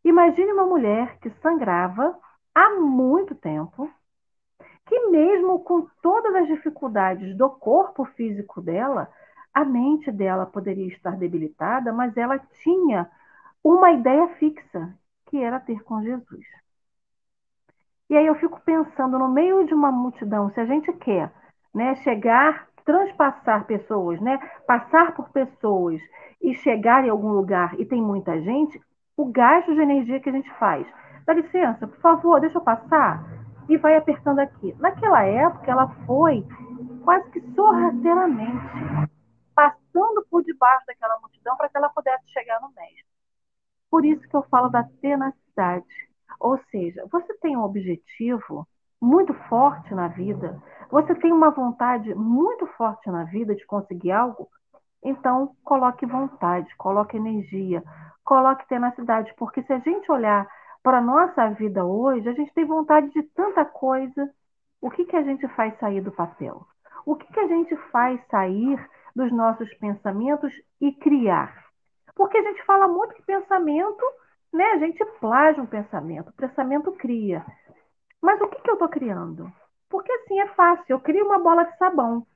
Imagine uma mulher que sangrava há muito tempo, mesmo com todas as dificuldades do corpo físico dela, a mente dela poderia estar debilitada, mas ela tinha uma ideia fixa, que era ter com Jesus. E aí eu fico pensando, no meio de uma multidão, se a gente quer né, chegar, transpassar pessoas, né, passar por pessoas e chegar em algum lugar e tem muita gente, o gasto de energia que a gente faz. Dá licença, por favor, deixa eu passar. E vai apertando aqui. Naquela época, ela foi quase que sorrateiramente passando por debaixo daquela multidão para que ela pudesse chegar no mestre. Por isso que eu falo da tenacidade. Ou seja, você tem um objetivo muito forte na vida, você tem uma vontade muito forte na vida de conseguir algo, então coloque vontade, coloque energia, coloque tenacidade, porque se a gente olhar para nossa vida hoje, a gente tem vontade de tanta coisa. O que, que a gente faz sair do papel? O que, que a gente faz sair dos nossos pensamentos e criar? Porque a gente fala muito que pensamento, né? A gente plágia um pensamento, o pensamento cria. Mas o que, que eu estou criando? Porque assim é fácil, eu crio uma bola de sabão,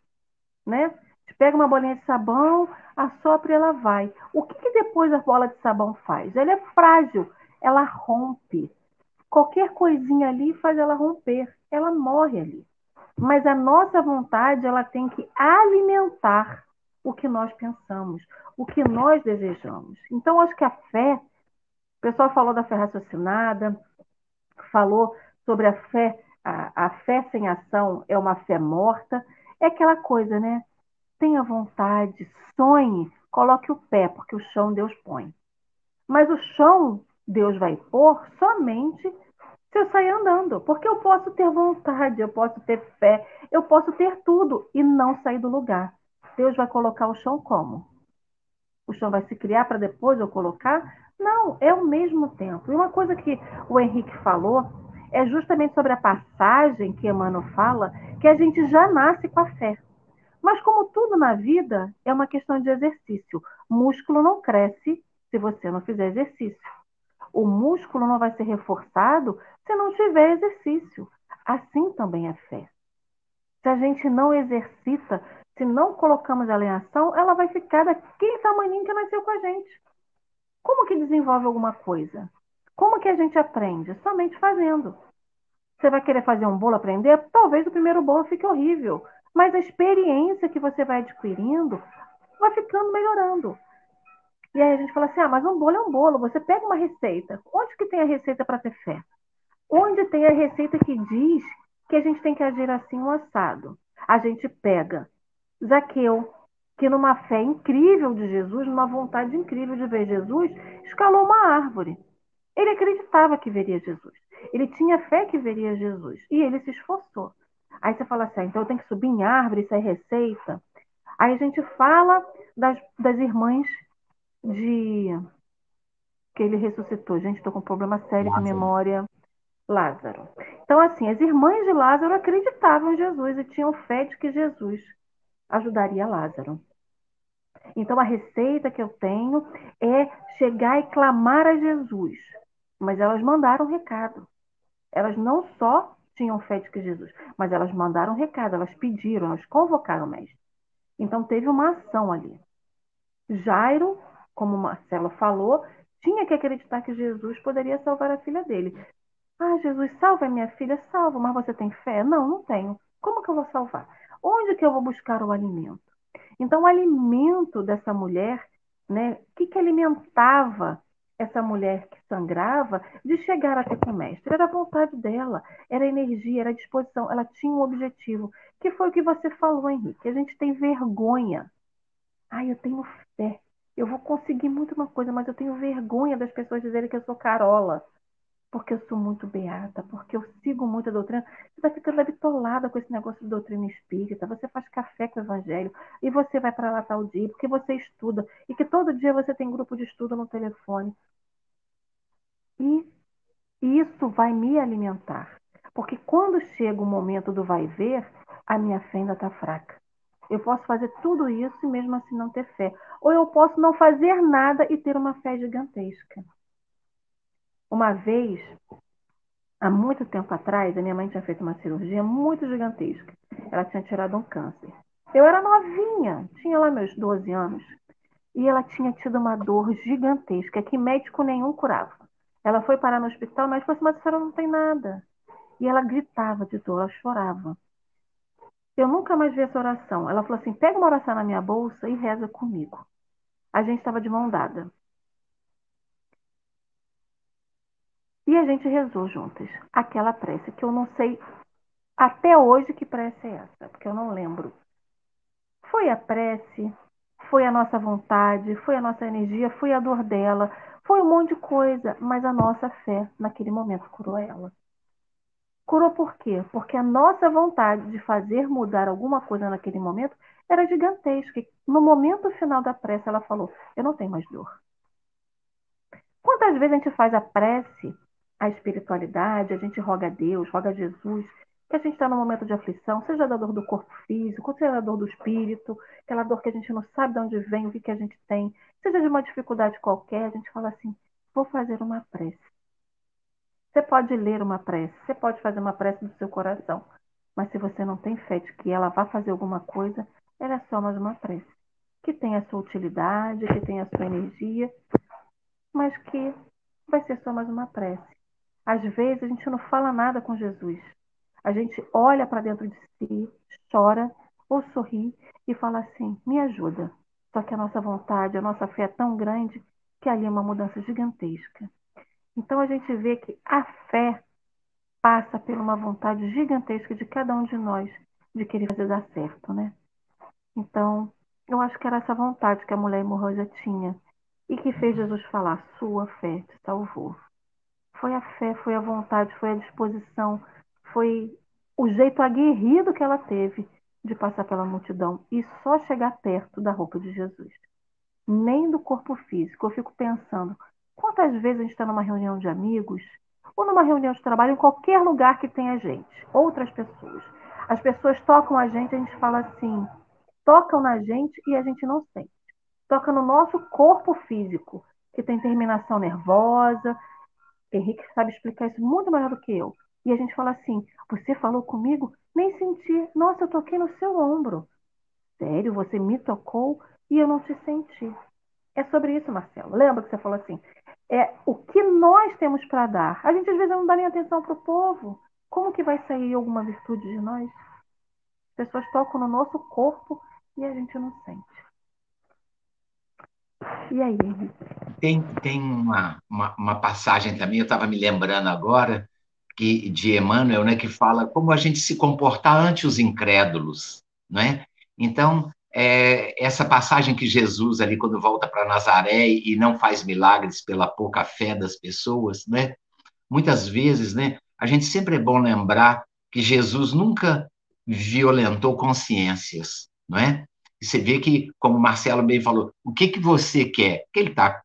né? Você pega uma bolinha de sabão, assopra e ela vai. O que, que depois a bola de sabão faz? Ela é frágil, ela rompe. Qualquer coisinha ali faz ela romper, ela morre ali. Mas a nossa vontade, ela tem que alimentar o que nós pensamos, o que nós desejamos. Então, acho que a fé, o pessoal falou da fé raciocinada, falou sobre a fé, a, a fé sem ação é uma fé morta, é aquela coisa, né? tenha vontade, sonhe, coloque o pé, porque o chão Deus põe. Mas o chão Deus vai pôr somente se eu sair andando, porque eu posso ter vontade, eu posso ter fé, eu posso ter tudo e não sair do lugar. Deus vai colocar o chão como? O chão vai se criar para depois eu colocar? Não, é o mesmo tempo. E uma coisa que o Henrique falou é justamente sobre a passagem que Emmanuel fala, que a gente já nasce com a fé. Mas, como tudo na vida, é uma questão de exercício. Músculo não cresce se você não fizer exercício. O músculo não vai ser reforçado se não tiver exercício. Assim também é fé. Se a gente não exercita, se não colocamos ela em ação, ela vai ficar daquele tamanho que nasceu com a gente. Como que desenvolve alguma coisa? Como que a gente aprende? Somente fazendo. Você vai querer fazer um bolo, aprender? Talvez o primeiro bolo fique horrível, mas a experiência que você vai adquirindo vai ficando melhorando. E aí a gente fala assim: ah, mas um bolo é um bolo. Você pega uma receita. Onde que tem a receita para ter fé? Onde tem a receita que diz que a gente tem que agir assim um assado? A gente pega Zaqueu, que numa fé incrível de Jesus, numa vontade incrível de ver Jesus, escalou uma árvore. Ele acreditava que veria Jesus. Ele tinha fé que veria Jesus. E ele se esforçou. Aí você fala assim, ah, então eu tenho que subir em árvore, isso é receita. Aí a gente fala das, das irmãs de que ele ressuscitou. Gente, estou com um problema sério Lázaro. de memória. Lázaro. Então, assim, as irmãs de Lázaro acreditavam em Jesus e tinham fé de que Jesus ajudaria Lázaro. Então, a receita que eu tenho é chegar e clamar a Jesus. Mas elas mandaram um recado. Elas não só tinham fé de que Jesus, mas elas mandaram um recado, elas pediram, elas convocaram o mestre. Então, teve uma ação ali. Jairo, como Marcelo falou, tinha que acreditar que Jesus poderia salvar a filha dele. Ah, Jesus, salva minha filha, salva, mas você tem fé? Não, não tenho. Como que eu vou salvar? Onde que eu vou buscar o alimento? Então, o alimento dessa mulher, né? O que, que alimentava essa mulher que sangrava de chegar até com o mestre? Era a vontade dela, era a energia, era a disposição, ela tinha um objetivo, que foi o que você falou, Henrique. A gente tem vergonha. Ai, eu tenho fé. Eu vou conseguir muito uma coisa, mas eu tenho vergonha das pessoas dizerem que eu sou carola porque eu sou muito beata, porque eu sigo muito a doutrina. Você vai ficando habitolada com esse negócio de doutrina espírita, você faz café com o evangelho, e você vai para lá tal dia, porque você estuda, e que todo dia você tem grupo de estudo no telefone. E isso vai me alimentar. Porque quando chega o momento do vai ver, a minha fé ainda está fraca. Eu posso fazer tudo isso e mesmo assim não ter fé. Ou eu posso não fazer nada e ter uma fé gigantesca. Uma vez, há muito tempo atrás, a minha mãe tinha feito uma cirurgia muito gigantesca. Ela tinha tirado um câncer. Eu era novinha, tinha lá meus 12 anos, e ela tinha tido uma dor gigantesca que médico nenhum curava. Ela foi parar no hospital, mas falou assim, mas a senhora não tem nada. E ela gritava de dor, ela chorava. Eu nunca mais vi essa oração. Ela falou assim: pega uma oração na minha bolsa e reza comigo. A gente estava de mão dada. E a gente rezou juntas aquela prece, que eu não sei até hoje que prece é essa, porque eu não lembro. Foi a prece, foi a nossa vontade, foi a nossa energia, foi a dor dela, foi um monte de coisa, mas a nossa fé naquele momento curou ela. Curou por quê? Porque a nossa vontade de fazer mudar alguma coisa naquele momento era gigantesca. No momento final da prece, ela falou: Eu não tenho mais dor. Quantas vezes a gente faz a prece a espiritualidade, a gente roga a Deus, roga a Jesus, que a gente está num momento de aflição, seja da dor do corpo físico, seja da dor do espírito, aquela dor que a gente não sabe de onde vem, o que, que a gente tem, seja de uma dificuldade qualquer, a gente fala assim: vou fazer uma prece. Você pode ler uma prece, você pode fazer uma prece do seu coração, mas se você não tem fé de que ela vá fazer alguma coisa, ela é só mais uma prece, que tem a sua utilidade, que tem a sua energia, mas que vai ser só mais uma prece. Às vezes a gente não fala nada com Jesus. A gente olha para dentro de si, chora ou sorri e fala assim: me ajuda. Só que a nossa vontade, a nossa fé é tão grande que ali é uma mudança gigantesca. Então a gente vê que a fé passa por uma vontade gigantesca de cada um de nós de querer fazer dar certo, né? Então, eu acho que era essa vontade que a mulher hemorroida tinha e que fez Jesus falar: sua fé te salvou. Foi a fé, foi a vontade, foi a disposição, foi o jeito aguerrido que ela teve de passar pela multidão e só chegar perto da roupa de Jesus. Nem do corpo físico. Eu fico pensando, quantas vezes a gente está numa reunião de amigos ou numa reunião de trabalho, em qualquer lugar que tenha gente, outras pessoas. As pessoas tocam a gente, a gente fala assim, tocam na gente e a gente não sente. Toca no nosso corpo físico, que tem terminação nervosa, Henrique sabe explicar isso muito melhor do que eu. E a gente fala assim: você falou comigo? Nem senti. Nossa, eu toquei no seu ombro. Sério, você me tocou e eu não te senti. É sobre isso, Marcelo. Lembra que você falou assim? É o que nós temos para dar. A gente às vezes não dá nem atenção para o povo. Como que vai sair alguma virtude de nós? As pessoas tocam no nosso corpo e a gente não sente. E aí, Tem, tem uma, uma, uma passagem também, eu estava me lembrando agora, que, de Emmanuel, né, que fala como a gente se comportar ante os incrédulos. Não é? Então, é, essa passagem que Jesus, ali, quando volta para Nazaré e não faz milagres pela pouca fé das pessoas, né? muitas vezes, né, a gente sempre é bom lembrar que Jesus nunca violentou consciências, não é? E você vê que, como Marcelo bem falou, o que, que você quer? Que ele está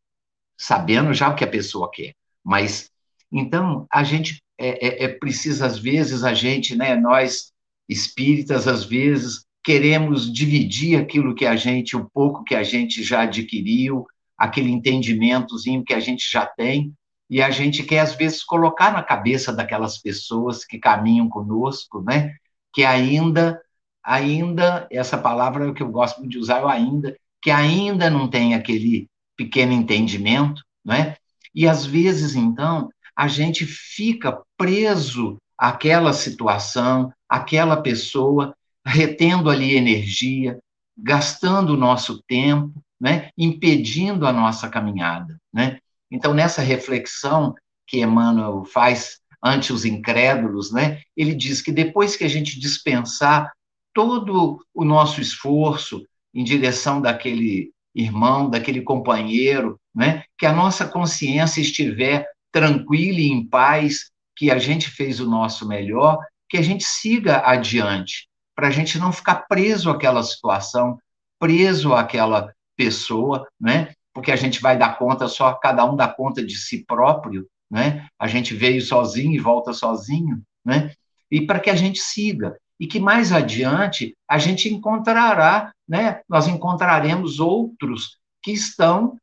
sabendo já o que a pessoa quer. Mas, então, a gente é, é, é precisa, às vezes, a gente, né, nós espíritas, às vezes, queremos dividir aquilo que a gente, o pouco que a gente já adquiriu, aquele entendimentozinho que a gente já tem, e a gente quer, às vezes, colocar na cabeça daquelas pessoas que caminham conosco, né, que ainda ainda, essa palavra que eu gosto de usar, o ainda, que ainda não tem aquele pequeno entendimento, né? E às vezes, então, a gente fica preso àquela situação, àquela pessoa, retendo ali energia, gastando o nosso tempo, né? Impedindo a nossa caminhada, né? Então, nessa reflexão que Emmanuel faz ante os incrédulos, né? Ele diz que depois que a gente dispensar todo o nosso esforço em direção daquele irmão, daquele companheiro, né? que a nossa consciência estiver tranquila e em paz, que a gente fez o nosso melhor, que a gente siga adiante, para a gente não ficar preso àquela situação, preso àquela pessoa, né? porque a gente vai dar conta só, cada um dá conta de si próprio, né? a gente veio sozinho e volta sozinho, né? e para que a gente siga e que mais adiante a gente encontrará, né, nós encontraremos outros que estão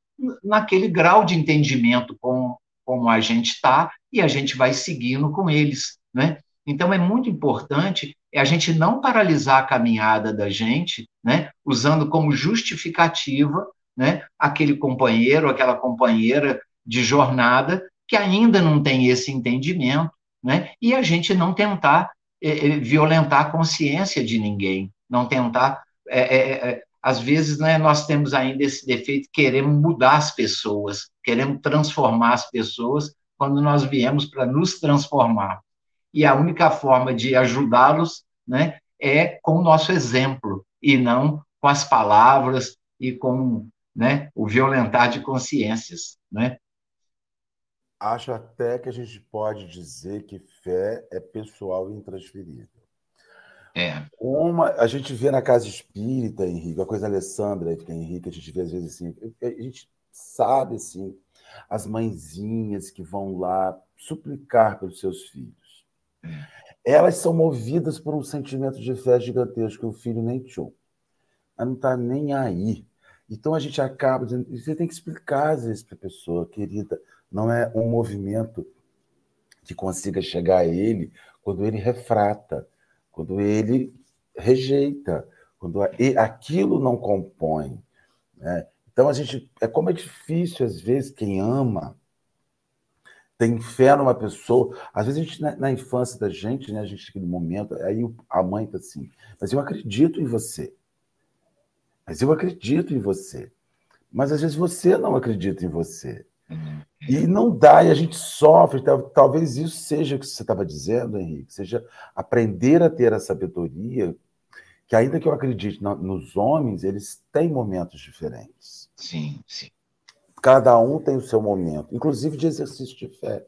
naquele grau de entendimento com, como a gente está e a gente vai seguindo com eles, né? Então é muito importante a gente não paralisar a caminhada da gente, né, usando como justificativa, né, aquele companheiro, aquela companheira de jornada que ainda não tem esse entendimento, né, e a gente não tentar é, é, violentar a consciência de ninguém, não tentar. É, é, é, às vezes, né, nós temos ainda esse defeito, queremos mudar as pessoas, queremos transformar as pessoas, quando nós viemos para nos transformar. E a única forma de ajudá-los né, é com o nosso exemplo, e não com as palavras e com né, o violentar de consciências. Né? Acho até que a gente pode dizer que fé é pessoal e intransferível. É. Uma, a gente vê na casa espírita, Henrique, a coisa Alessandra, que Henrique, a gente vê às vezes assim, a gente sabe assim, as mãezinhas que vão lá suplicar pelos seus filhos. É. Elas são movidas por um sentimento de fé gigantesco que o filho nem tinha. Ela não está nem aí. Então a gente acaba dizendo, você tem que explicar às vezes para a pessoa, querida, não é um movimento que consiga chegar a ele quando ele refrata, quando ele rejeita, quando aquilo não compõe. Né? Então a gente é como é difícil às vezes quem ama tem fé numa pessoa. Às vezes a gente na, na infância da gente, né, a gente naquele momento, aí a mãe tá assim, mas eu acredito em você. Mas eu acredito em você. Mas às vezes você não acredita em você. E não dá, e a gente sofre. Talvez isso seja o que você estava dizendo, Henrique, seja aprender a ter a sabedoria, que ainda que eu acredite nos homens, eles têm momentos diferentes. Sim, sim. Cada um tem o seu momento, inclusive de exercício de fé.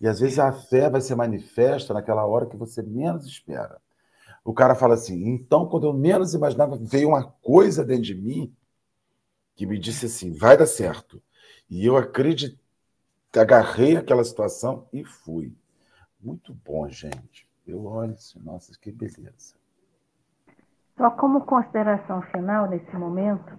E às vezes a fé vai ser manifesta naquela hora que você menos espera. O cara fala assim: então, quando eu menos imaginava, veio uma coisa dentro de mim que me disse assim: vai dar certo. E eu acredito, agarrei aquela situação e fui. Muito bom, gente. Eu olho assim, nossa, que beleza. Só como consideração final nesse momento,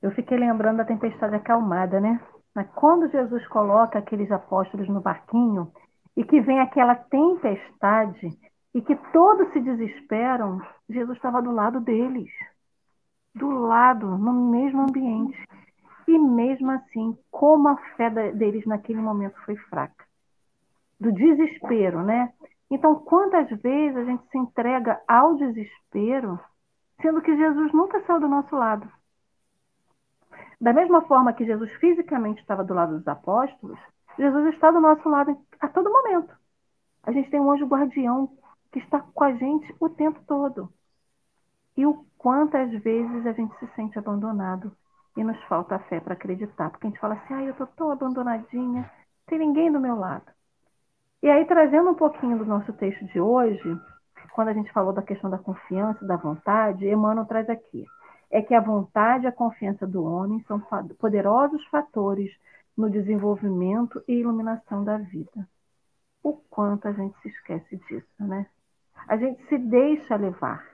eu fiquei lembrando da tempestade acalmada, né? Mas quando Jesus coloca aqueles apóstolos no barquinho e que vem aquela tempestade e que todos se desesperam, Jesus estava do lado deles, do lado, no mesmo ambiente. E mesmo assim, como a fé deles naquele momento foi fraca. Do desespero, né? Então, quantas vezes a gente se entrega ao desespero, sendo que Jesus nunca saiu do nosso lado? Da mesma forma que Jesus fisicamente estava do lado dos apóstolos, Jesus está do nosso lado a todo momento. A gente tem um anjo guardião que está com a gente o tempo todo. E o quantas vezes a gente se sente abandonado e nos falta a fé para acreditar, porque a gente fala assim: "Ah, eu tô tão abandonadinha, tem ninguém do meu lado". E aí trazendo um pouquinho do nosso texto de hoje, quando a gente falou da questão da confiança, da vontade, Emmanuel traz aqui é que a vontade e a confiança do homem são poderosos fatores no desenvolvimento e iluminação da vida. O quanto a gente se esquece disso, né? A gente se deixa levar.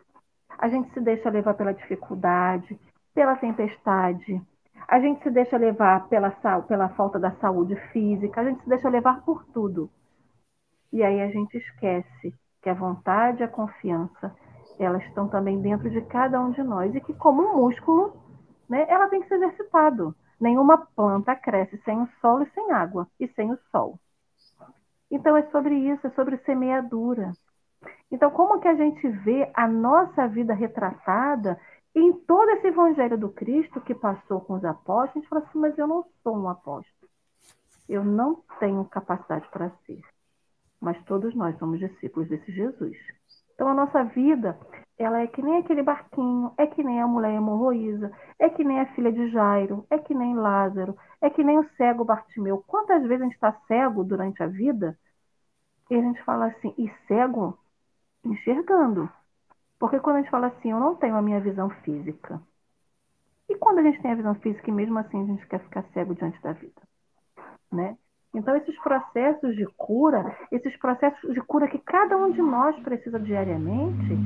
A gente se deixa levar pela dificuldade, pela tempestade. A gente se deixa levar pela, pela falta da saúde física. A gente se deixa levar por tudo. E aí a gente esquece que a vontade e a confiança elas estão também dentro de cada um de nós e que como um músculo, né, ela tem que ser exercitado. Nenhuma planta cresce sem o solo e sem água e sem o sol. Então é sobre isso, é sobre semeadura. Então como que a gente vê a nossa vida retratada em todo esse evangelho do Cristo que passou com os apóstolos? A gente fala assim, mas eu não sou um apóstolo. Eu não tenho capacidade para ser. Mas todos nós somos discípulos desse Jesus. Então a nossa vida, ela é que nem aquele barquinho, é que nem a mulher hemorroísa, é que nem a filha de Jairo, é que nem Lázaro, é que nem o cego Bartimeu. Quantas vezes a gente está cego durante a vida e a gente fala assim, e cego enxergando. Porque quando a gente fala assim, eu não tenho a minha visão física. E quando a gente tem a visão física e mesmo assim a gente quer ficar cego diante da vida, né? Então, esses processos de cura, esses processos de cura que cada um de nós precisa diariamente,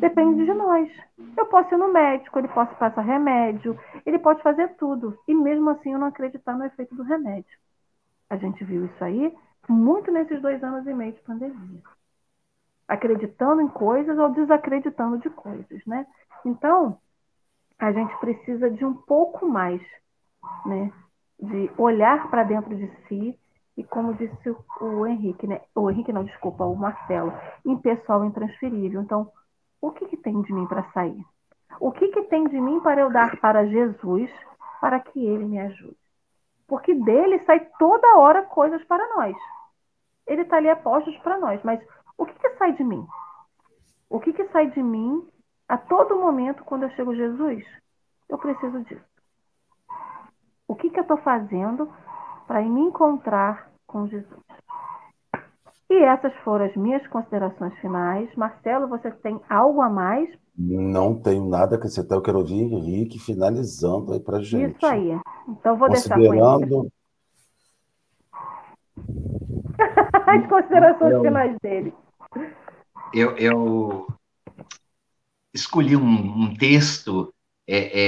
depende de nós. Eu posso ir no médico, ele pode passar remédio, ele pode fazer tudo. E mesmo assim eu não acreditar no efeito do remédio. A gente viu isso aí muito nesses dois anos e meio de pandemia. Acreditando em coisas ou desacreditando de coisas, né? Então, a gente precisa de um pouco mais, né? De olhar para dentro de si e como disse o Henrique, né? O Henrique não, desculpa, o Marcelo, impessoal intransferível. Então, o que, que tem de mim para sair? O que, que tem de mim para eu dar para Jesus para que ele me ajude? Porque dele sai toda hora coisas para nós. Ele está ali a postos para nós, mas o que, que sai de mim? O que, que sai de mim a todo momento quando eu chego a Jesus? Eu preciso disso. O que, que eu estou fazendo para me encontrar com Jesus. E essas foram as minhas considerações finais. Marcelo, você tem algo a mais? Não tenho nada a acrescentar. Eu quero ouvir Henrique finalizando aí para gente. Isso aí. Então vou deixar com As considerações eu, finais dele. Eu, eu escolhi um, um texto é,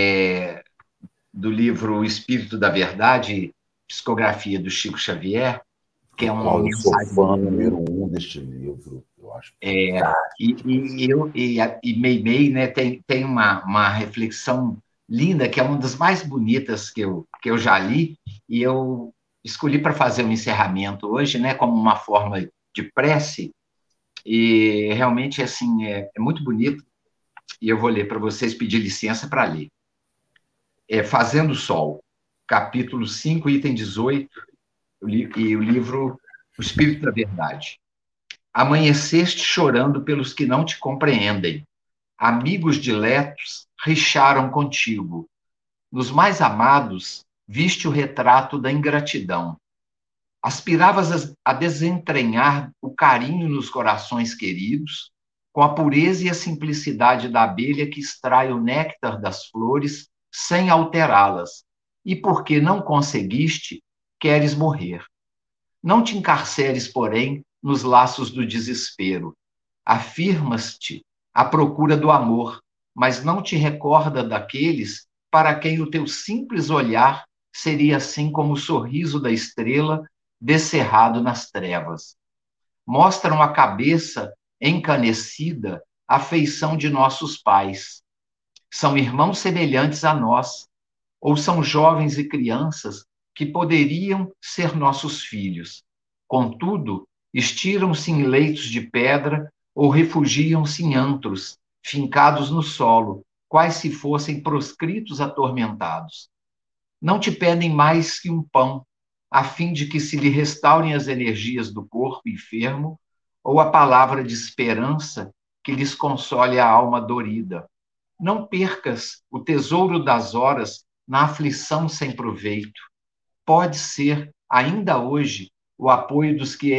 é, do livro O Espírito da Verdade, psicografia do Chico Xavier, que é uma oh, eu sou fã número um deste livro, eu acho. É, e, e, eu, e, e Meimei né, tem, tem uma, uma reflexão linda, que é uma das mais bonitas que eu, que eu já li, e eu escolhi para fazer um encerramento hoje, né, como uma forma de prece, e realmente assim é, é muito bonito, e eu vou ler para vocês, pedir licença para ler. É Fazendo Sol capítulo 5, item 18, e o livro O Espírito da Verdade. Amanheceste chorando pelos que não te compreendem. Amigos diletos richaram contigo. Nos mais amados, viste o retrato da ingratidão. Aspiravas a desentranhar o carinho nos corações queridos, com a pureza e a simplicidade da abelha que extrai o néctar das flores sem alterá-las, e porque não conseguiste, queres morrer. Não te encarceres, porém, nos laços do desespero. Afirmas-te à procura do amor, mas não te recorda daqueles para quem o teu simples olhar seria assim como o sorriso da estrela descerrado nas trevas. Mostram a cabeça encanecida a feição de nossos pais. São irmãos semelhantes a nós, ou são jovens e crianças que poderiam ser nossos filhos. Contudo, estiram-se em leitos de pedra ou refugiam-se em antros, fincados no solo, quais se fossem proscritos atormentados. Não te pedem mais que um pão, a fim de que se lhe restaurem as energias do corpo enfermo, ou a palavra de esperança que lhes console a alma dorida. Não percas o tesouro das horas na aflição sem proveito. Pode ser, ainda hoje, o apoio dos que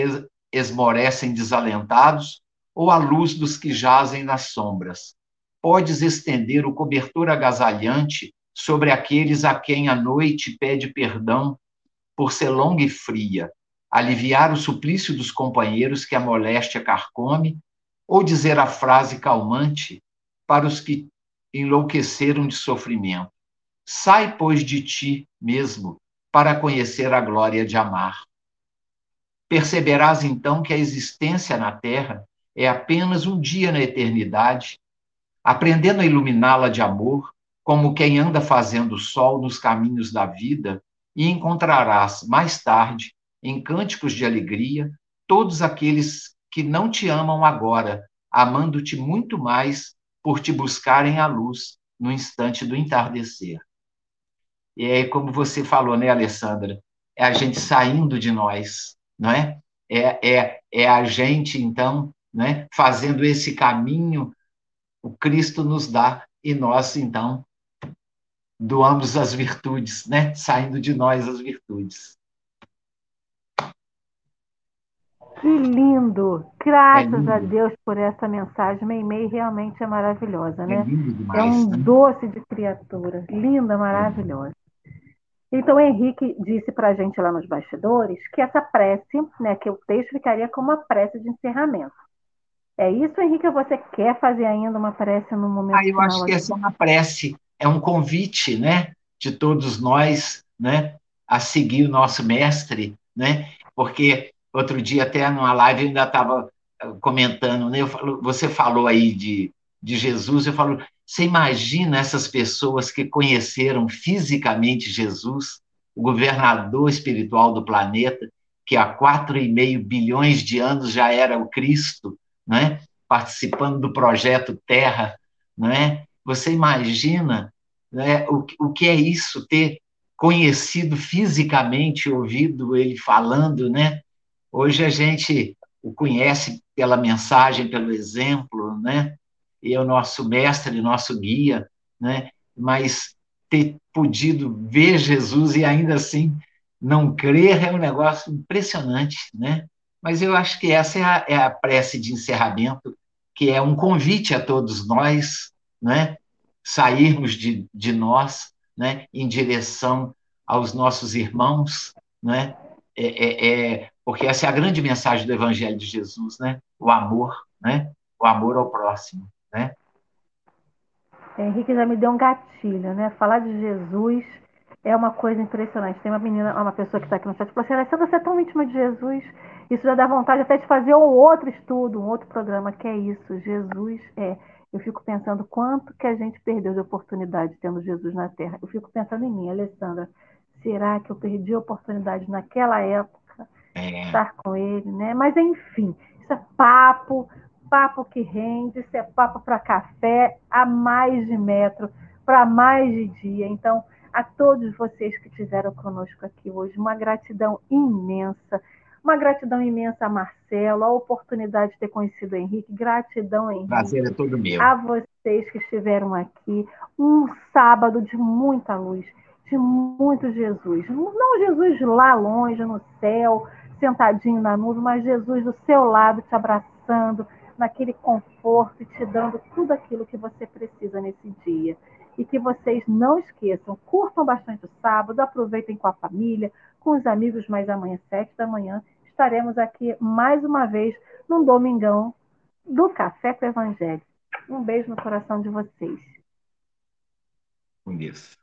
esmorecem desalentados ou a luz dos que jazem nas sombras. Podes estender o cobertor agasalhante sobre aqueles a quem a noite pede perdão por ser longa e fria, aliviar o suplício dos companheiros que a moléstia carcome, ou dizer a frase calmante para os que enlouqueceram de sofrimento. Sai, pois, de ti mesmo para conhecer a glória de amar. Perceberás então que a existência na Terra é apenas um dia na eternidade, aprendendo a iluminá-la de amor, como quem anda fazendo sol nos caminhos da vida, e encontrarás mais tarde, em cânticos de alegria, todos aqueles que não te amam agora, amando-te muito mais por te buscarem a luz no instante do entardecer. E é como você falou, né, Alessandra? É a gente saindo de nós, não é? É, é, é a gente, então, né, fazendo esse caminho, o Cristo nos dá, e nós, então, doamos as virtudes, né? saindo de nós as virtudes. Que lindo! Graças é a Deus por essa mensagem. Meimei realmente é maravilhosa, né? É, demais, é um né? doce de criatura. Linda, maravilhosa. Então, o Henrique disse para a gente lá nos bastidores que essa prece, né, que o texto ficaria como uma prece de encerramento. É isso, Henrique, ou você quer fazer ainda uma prece no momento ah, eu final? acho que essa é uma prece, é um convite, né, de todos nós, né, a seguir o nosso mestre, né, porque outro dia até numa live eu ainda estava eh, comentando, né, falo, você falou aí de, de Jesus, eu falo, você imagina essas pessoas que conheceram fisicamente Jesus, o governador espiritual do planeta, que há quatro e meio bilhões de anos já era o Cristo, né? participando do projeto Terra, né? Você imagina né, o, o que é isso, ter conhecido fisicamente, ouvido ele falando, né? Hoje a gente o conhece pela mensagem, pelo exemplo, né? É o nosso mestre, nosso guia, né? mas ter podido ver Jesus e ainda assim não crer é um negócio impressionante, né? Mas eu acho que essa é a, é a prece de encerramento, que é um convite a todos nós, né? Sairmos de, de nós, né? Em direção aos nossos irmãos, né? É, é, é, porque essa é a grande mensagem do Evangelho de Jesus, né? O amor, né? O amor ao próximo? Henrique já me deu um gatilho, né? Falar de Jesus é uma coisa impressionante. Tem uma menina, uma pessoa que está aqui no chat, falou assim, Alessandra, você é tão íntima de Jesus, isso já dá vontade até de fazer um outro estudo, um outro programa, que é isso, Jesus é. Eu fico pensando quanto que a gente perdeu de oportunidade tendo Jesus na Terra. Eu fico pensando em mim, Alessandra, será que eu perdi a oportunidade naquela época é. estar com ele, né? Mas enfim, isso é papo papo que rende, isso é papo para café a mais de metro, para mais de dia. Então, a todos vocês que estiveram conosco aqui hoje, uma gratidão imensa. Uma gratidão imensa a Marcelo, a oportunidade de ter conhecido o Henrique. Gratidão, Henrique. Prazer é todo meu. A vocês que estiveram aqui. Um sábado de muita luz, de muito Jesus. Não Jesus lá longe, no céu, sentadinho na nuvem, mas Jesus do seu lado, te abraçando, naquele conforto e te dando tudo aquilo que você precisa nesse dia. E que vocês não esqueçam, curtam bastante o sábado, aproveitem com a família, com os amigos, mas amanhã, sete da manhã, estaremos aqui mais uma vez num domingão do Café com o Evangelho. Um beijo no coração de vocês. Com isso.